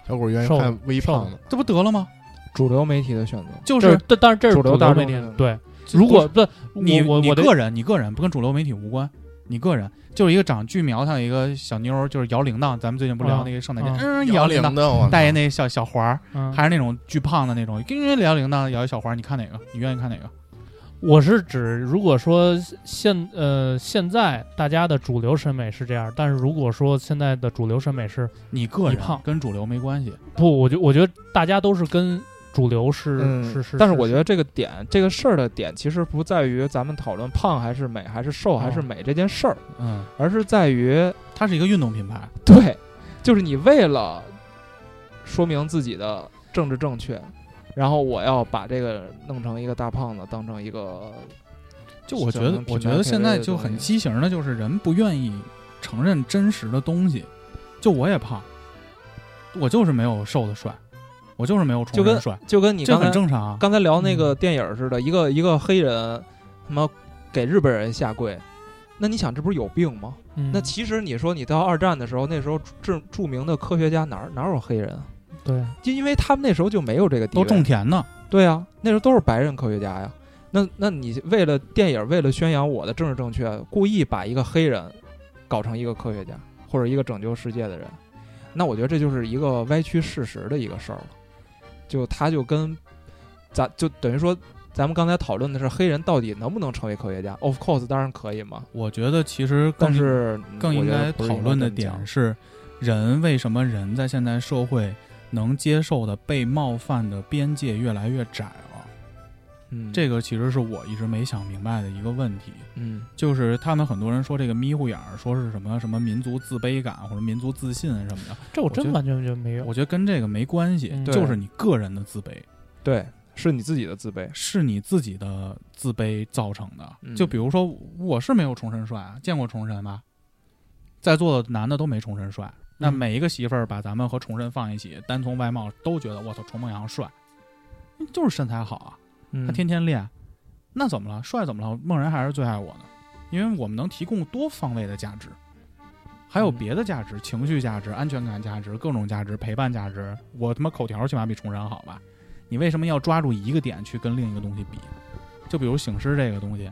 小伙愿意看微胖的，
这不得了吗？
主流媒体的选择，
就是
但但是这是
主流大
媒体
的
对。如果不，
你
我我
个人，你个人不跟主流媒体无关，你个人就是一个长巨苗条一个小妞儿，就是摇铃铛。咱们最近不聊那个圣诞节，
啊
嗯，
摇
摇铃铛，带一那小小环儿，
嗯
还是那种巨胖的那种，跟人摇铃铛摇一小环儿，你看哪个？你愿意看哪个？
我是指，如果说现呃现在大家的主流审美是这样，但是如果说现在的主流审美是
你个人
胖
跟主流没关系。
不，我觉我觉得大家都是跟主流是、
嗯
是是，
但是我觉得这个点，这个事儿的点，其实不在于咱们讨论胖还是美，还是瘦还是
哦。
美这件事儿，
嗯，
而是在于，
它是一个运动品牌，
对，就是你为了说明自己的政治正确，然后我要把这个弄成一个大胖子，当成一个，
就我觉得我觉得现在就很畸形的，就是人不愿意承认真实的东西。就我也胖，我就是没有瘦的帅，我就是没有
就跟
重人帅，
就跟你
这
刚才
很正常啊。
刚才聊那个电影似的，一个一个黑人，什么给日本人下跪，那你想这不是有病吗？
嗯
那其实你说你到二战的时候，那时候著著名的科学家哪儿哪儿有黑人啊？
对，
就因为他们那时候就没有这个地
都，种田呢。
对啊，那时候都是白人科学家呀。那那你为了电影，为了宣扬我的政治正确，故意把一个黑人搞成一个科学家或者一个拯救世界的人，那我觉得这就是一个歪曲事实的一个事儿了。就他就跟咱就等于说，咱们刚才讨论的是黑人到底能不能成为科学家？Of course，当然可以嘛。
我觉得其实更
但是
更应该讨论的点是，人为什么人在现代社会能接受的被冒犯的边界越来越窄了？
嗯，
这个其实是我一直没想明白的一个问题。
嗯
就是他们很多人说这个眯糊眼儿，说是什么什么民族自卑感或者民族自信什么的，
这我真完全就没有。
我觉得跟这个没关系，
嗯
就是你个人的自卑，
对，是你自己的自卑。
是你自己的自卑造成的。
嗯
就比如说，我是没有重神帅啊，见过重神吧？在座的男的都没重神帅。那
嗯
每一个媳妇儿把咱们和重神放一起，单从外貌都觉得我操，崇梦阳帅，就是身材好啊，
嗯
他天天练，那怎么了？帅怎么了？梦然还是最爱我的，因为我们能提供多方位的价值，还有
嗯
别的价值，情绪价值、安全感价值、各种价值、陪伴价值。我他妈口条起码比重山好吧？你为什么要抓住一个点去跟另一个东西比？就比如醒狮这个东西，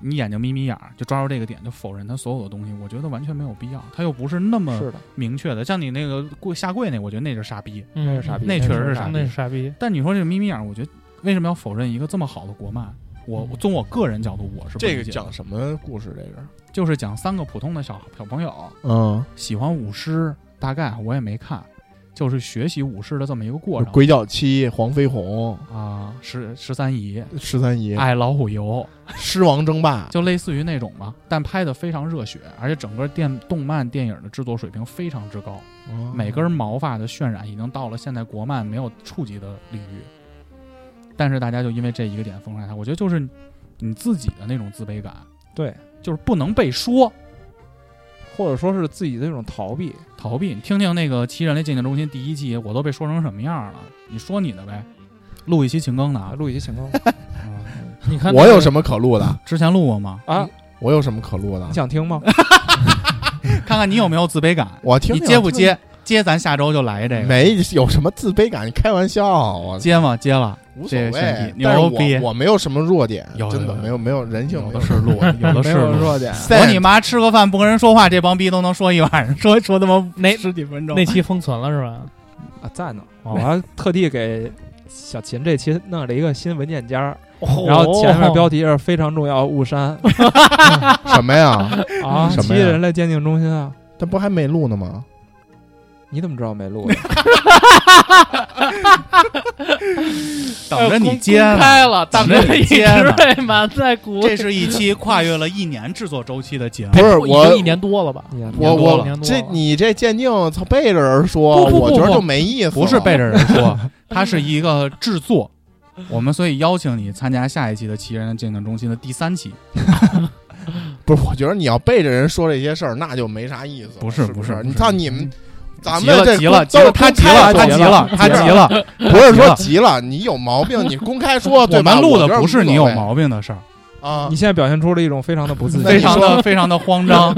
你眼睛眯眯眼儿，就抓住这个点就否认他所有的东西，我觉得完全没有必要。他又不是那么，明确的，像你那个跪下跪那，我觉得那是傻逼。
嗯，
那是傻逼
那确实是傻逼
那是傻逼。
但你说这个眯眯眼儿，我觉得为什么要否认一个这么好的国漫？我从我个人角度，我是不
这个
解的。
讲什么故事？这个，
就是讲三个普通的小小朋友
嗯，
喜欢舞狮，大概我也没看，就是学习舞狮的这么一个过程。
鬼脚七、黄飞鸿、
啊。十十三姨。
十三姨、
爱老虎油，
狮王争霸，
就类似于那种嘛，但拍的非常热血，而且整个电动漫电影的制作水平非常之高，
哦。
每根毛发的渲染已经到了现在国漫没有触及的领域。但是大家就因为这一个点封杀他，我觉得就是你自己的那种自卑感，
对，
就是不能被说。
或者说是自己的这种逃避。
逃避。你听听那个《七人类鉴定中心》第一季，我都被说成什么样了？你说你的呗，录一期情更的
录一期情更
嗯
你看
我有什么可录的？
之前录过吗？
啊，
我有什么可录的
你？想听吗？
看看你有没有自卑感，
我听你
接不接？接，咱下周就来这个。
没有什么自卑感，你开玩笑，我
接吗？接了，
无所谓
牛逼
我我没有什么弱点，真的没有没有人性，
有
没
的是路，有的
没
是
弱点。
我你妈吃个饭不跟人说话，这帮逼都能说一晚上，说说他妈
那
十几分钟。
那期封存了是吧？
啊，在呢。我还特地给小秦这期弄了一个新文件夹然后前面标题是非常重要误删
什么呀？
啊，
什么呀
七人类鉴定中心啊，
这不还没录呢吗？
你怎么知道没录的？
等着你接
公
呢。
开了，
等着你
一
接呢
直被满在鼓。
这是一期跨越了一年制作周期的节目
不。是
已
我
经一年多了吧？
我
年多了
我这你这鉴定，操背着人说，
不不不不
我觉得就没意思。
不是背着人说，它是一个制作。我们所以邀请你参加下一期的奇人鉴定中心的第三期。
不是，我觉得你要背着人说这些事儿，那就没啥意思。
不是
是
不是
你看你们，咱
急
们这
了急了
都
急了，他急了他急了他急了。
不是说
急了，
你有毛病，你公开说，对
我
吧
们录的不是你有毛病的事儿，
啊
你。现在表现出了一种非常的不自信，
非常的非常的慌张。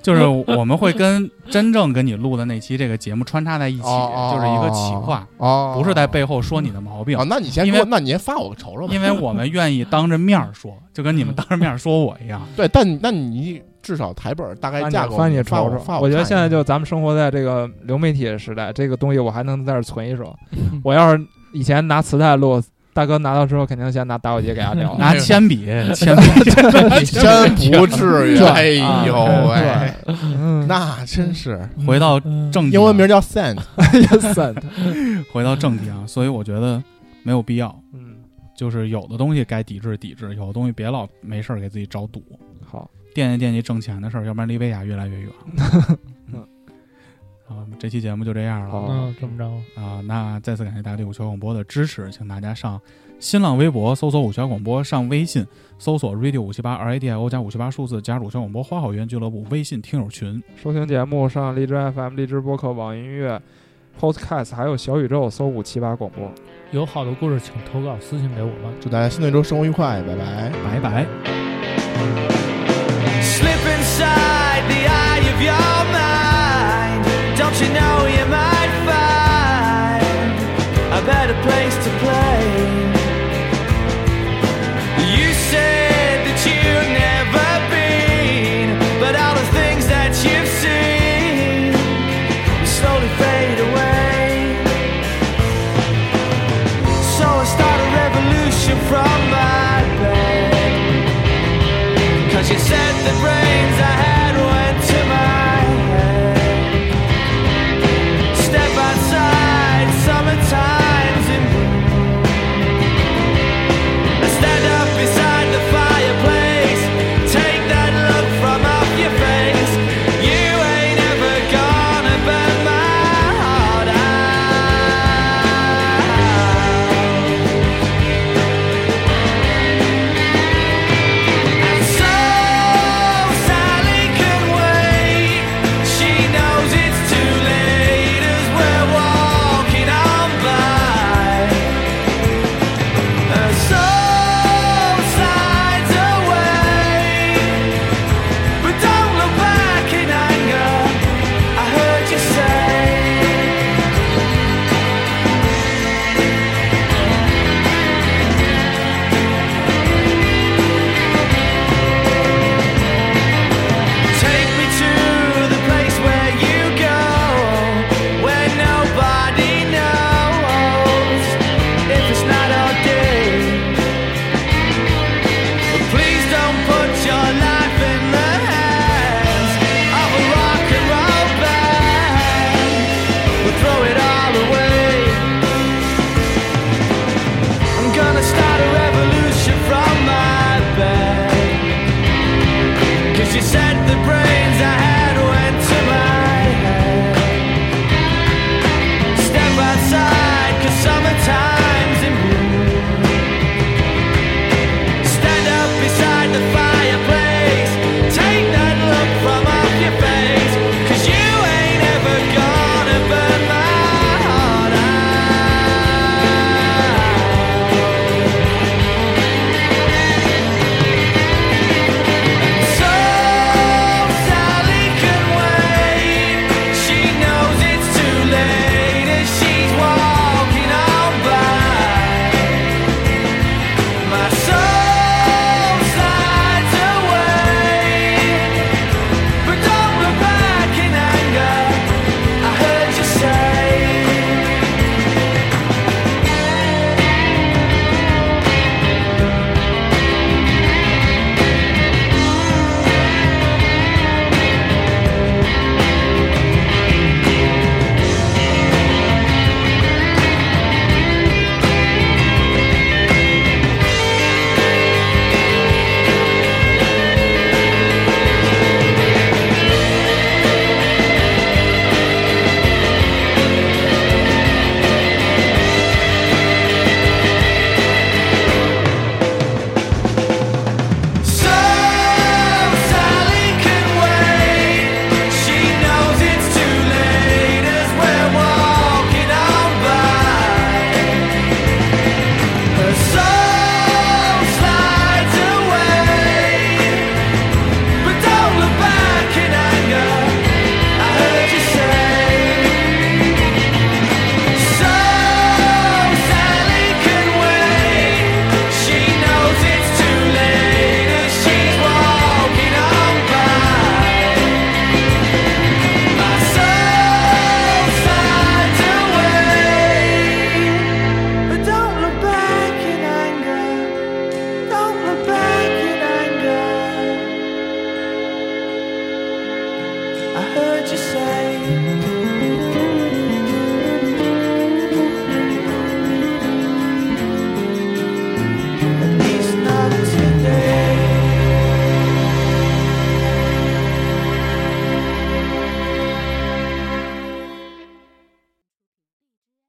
就是我们会跟真正跟你录的那期这个节目穿插在一起，就是一个企划，
哦，
不是在背后说你的毛病
哦，。那你先
因为，
那你先发我个瞅瞅吧。
因为我们愿意当着面儿说，就跟你们当着面儿说我一样。
对，但那你至少台本大概价格
翻你
发
瞅瞅
我发。
我觉得现在就咱们生活在这个流媒体的时代，这个东西我还能在这儿存一手。我要是以前拿磁带录，大哥拿到之后肯定先拿打火机给他掉。
拿铅笔，铅笔，
真不至于。
这
哎呦喂，
嗯，
那真是。
回到正题啊。
英文名叫
send，send，
回到正题啊，所以我觉得没有必要。
嗯，
就是有的东西该抵制抵制，有的东西别老没事儿给自己找堵，
好，
惦记惦记挣钱的事儿，要不然离薇娅越来越远。嗯，好，这期节目就这样了
好
嗯，这么着，
啊。那再次感谢大家对五七八广播的支持，请大家上新浪微博搜索五七八广播，上微信搜索 radio 五七八 R A D I O 加五七八数字，加入五七八广播花好园俱乐部微信听友群。
收听节目上荔枝 FM、荔枝播客、网易音乐、Podcast，还有小宇宙搜五七八广播。
有好的故事请投稿私信给我们。
祝大家新的一周生活愉快，拜拜。
拜拜。
Don't you know you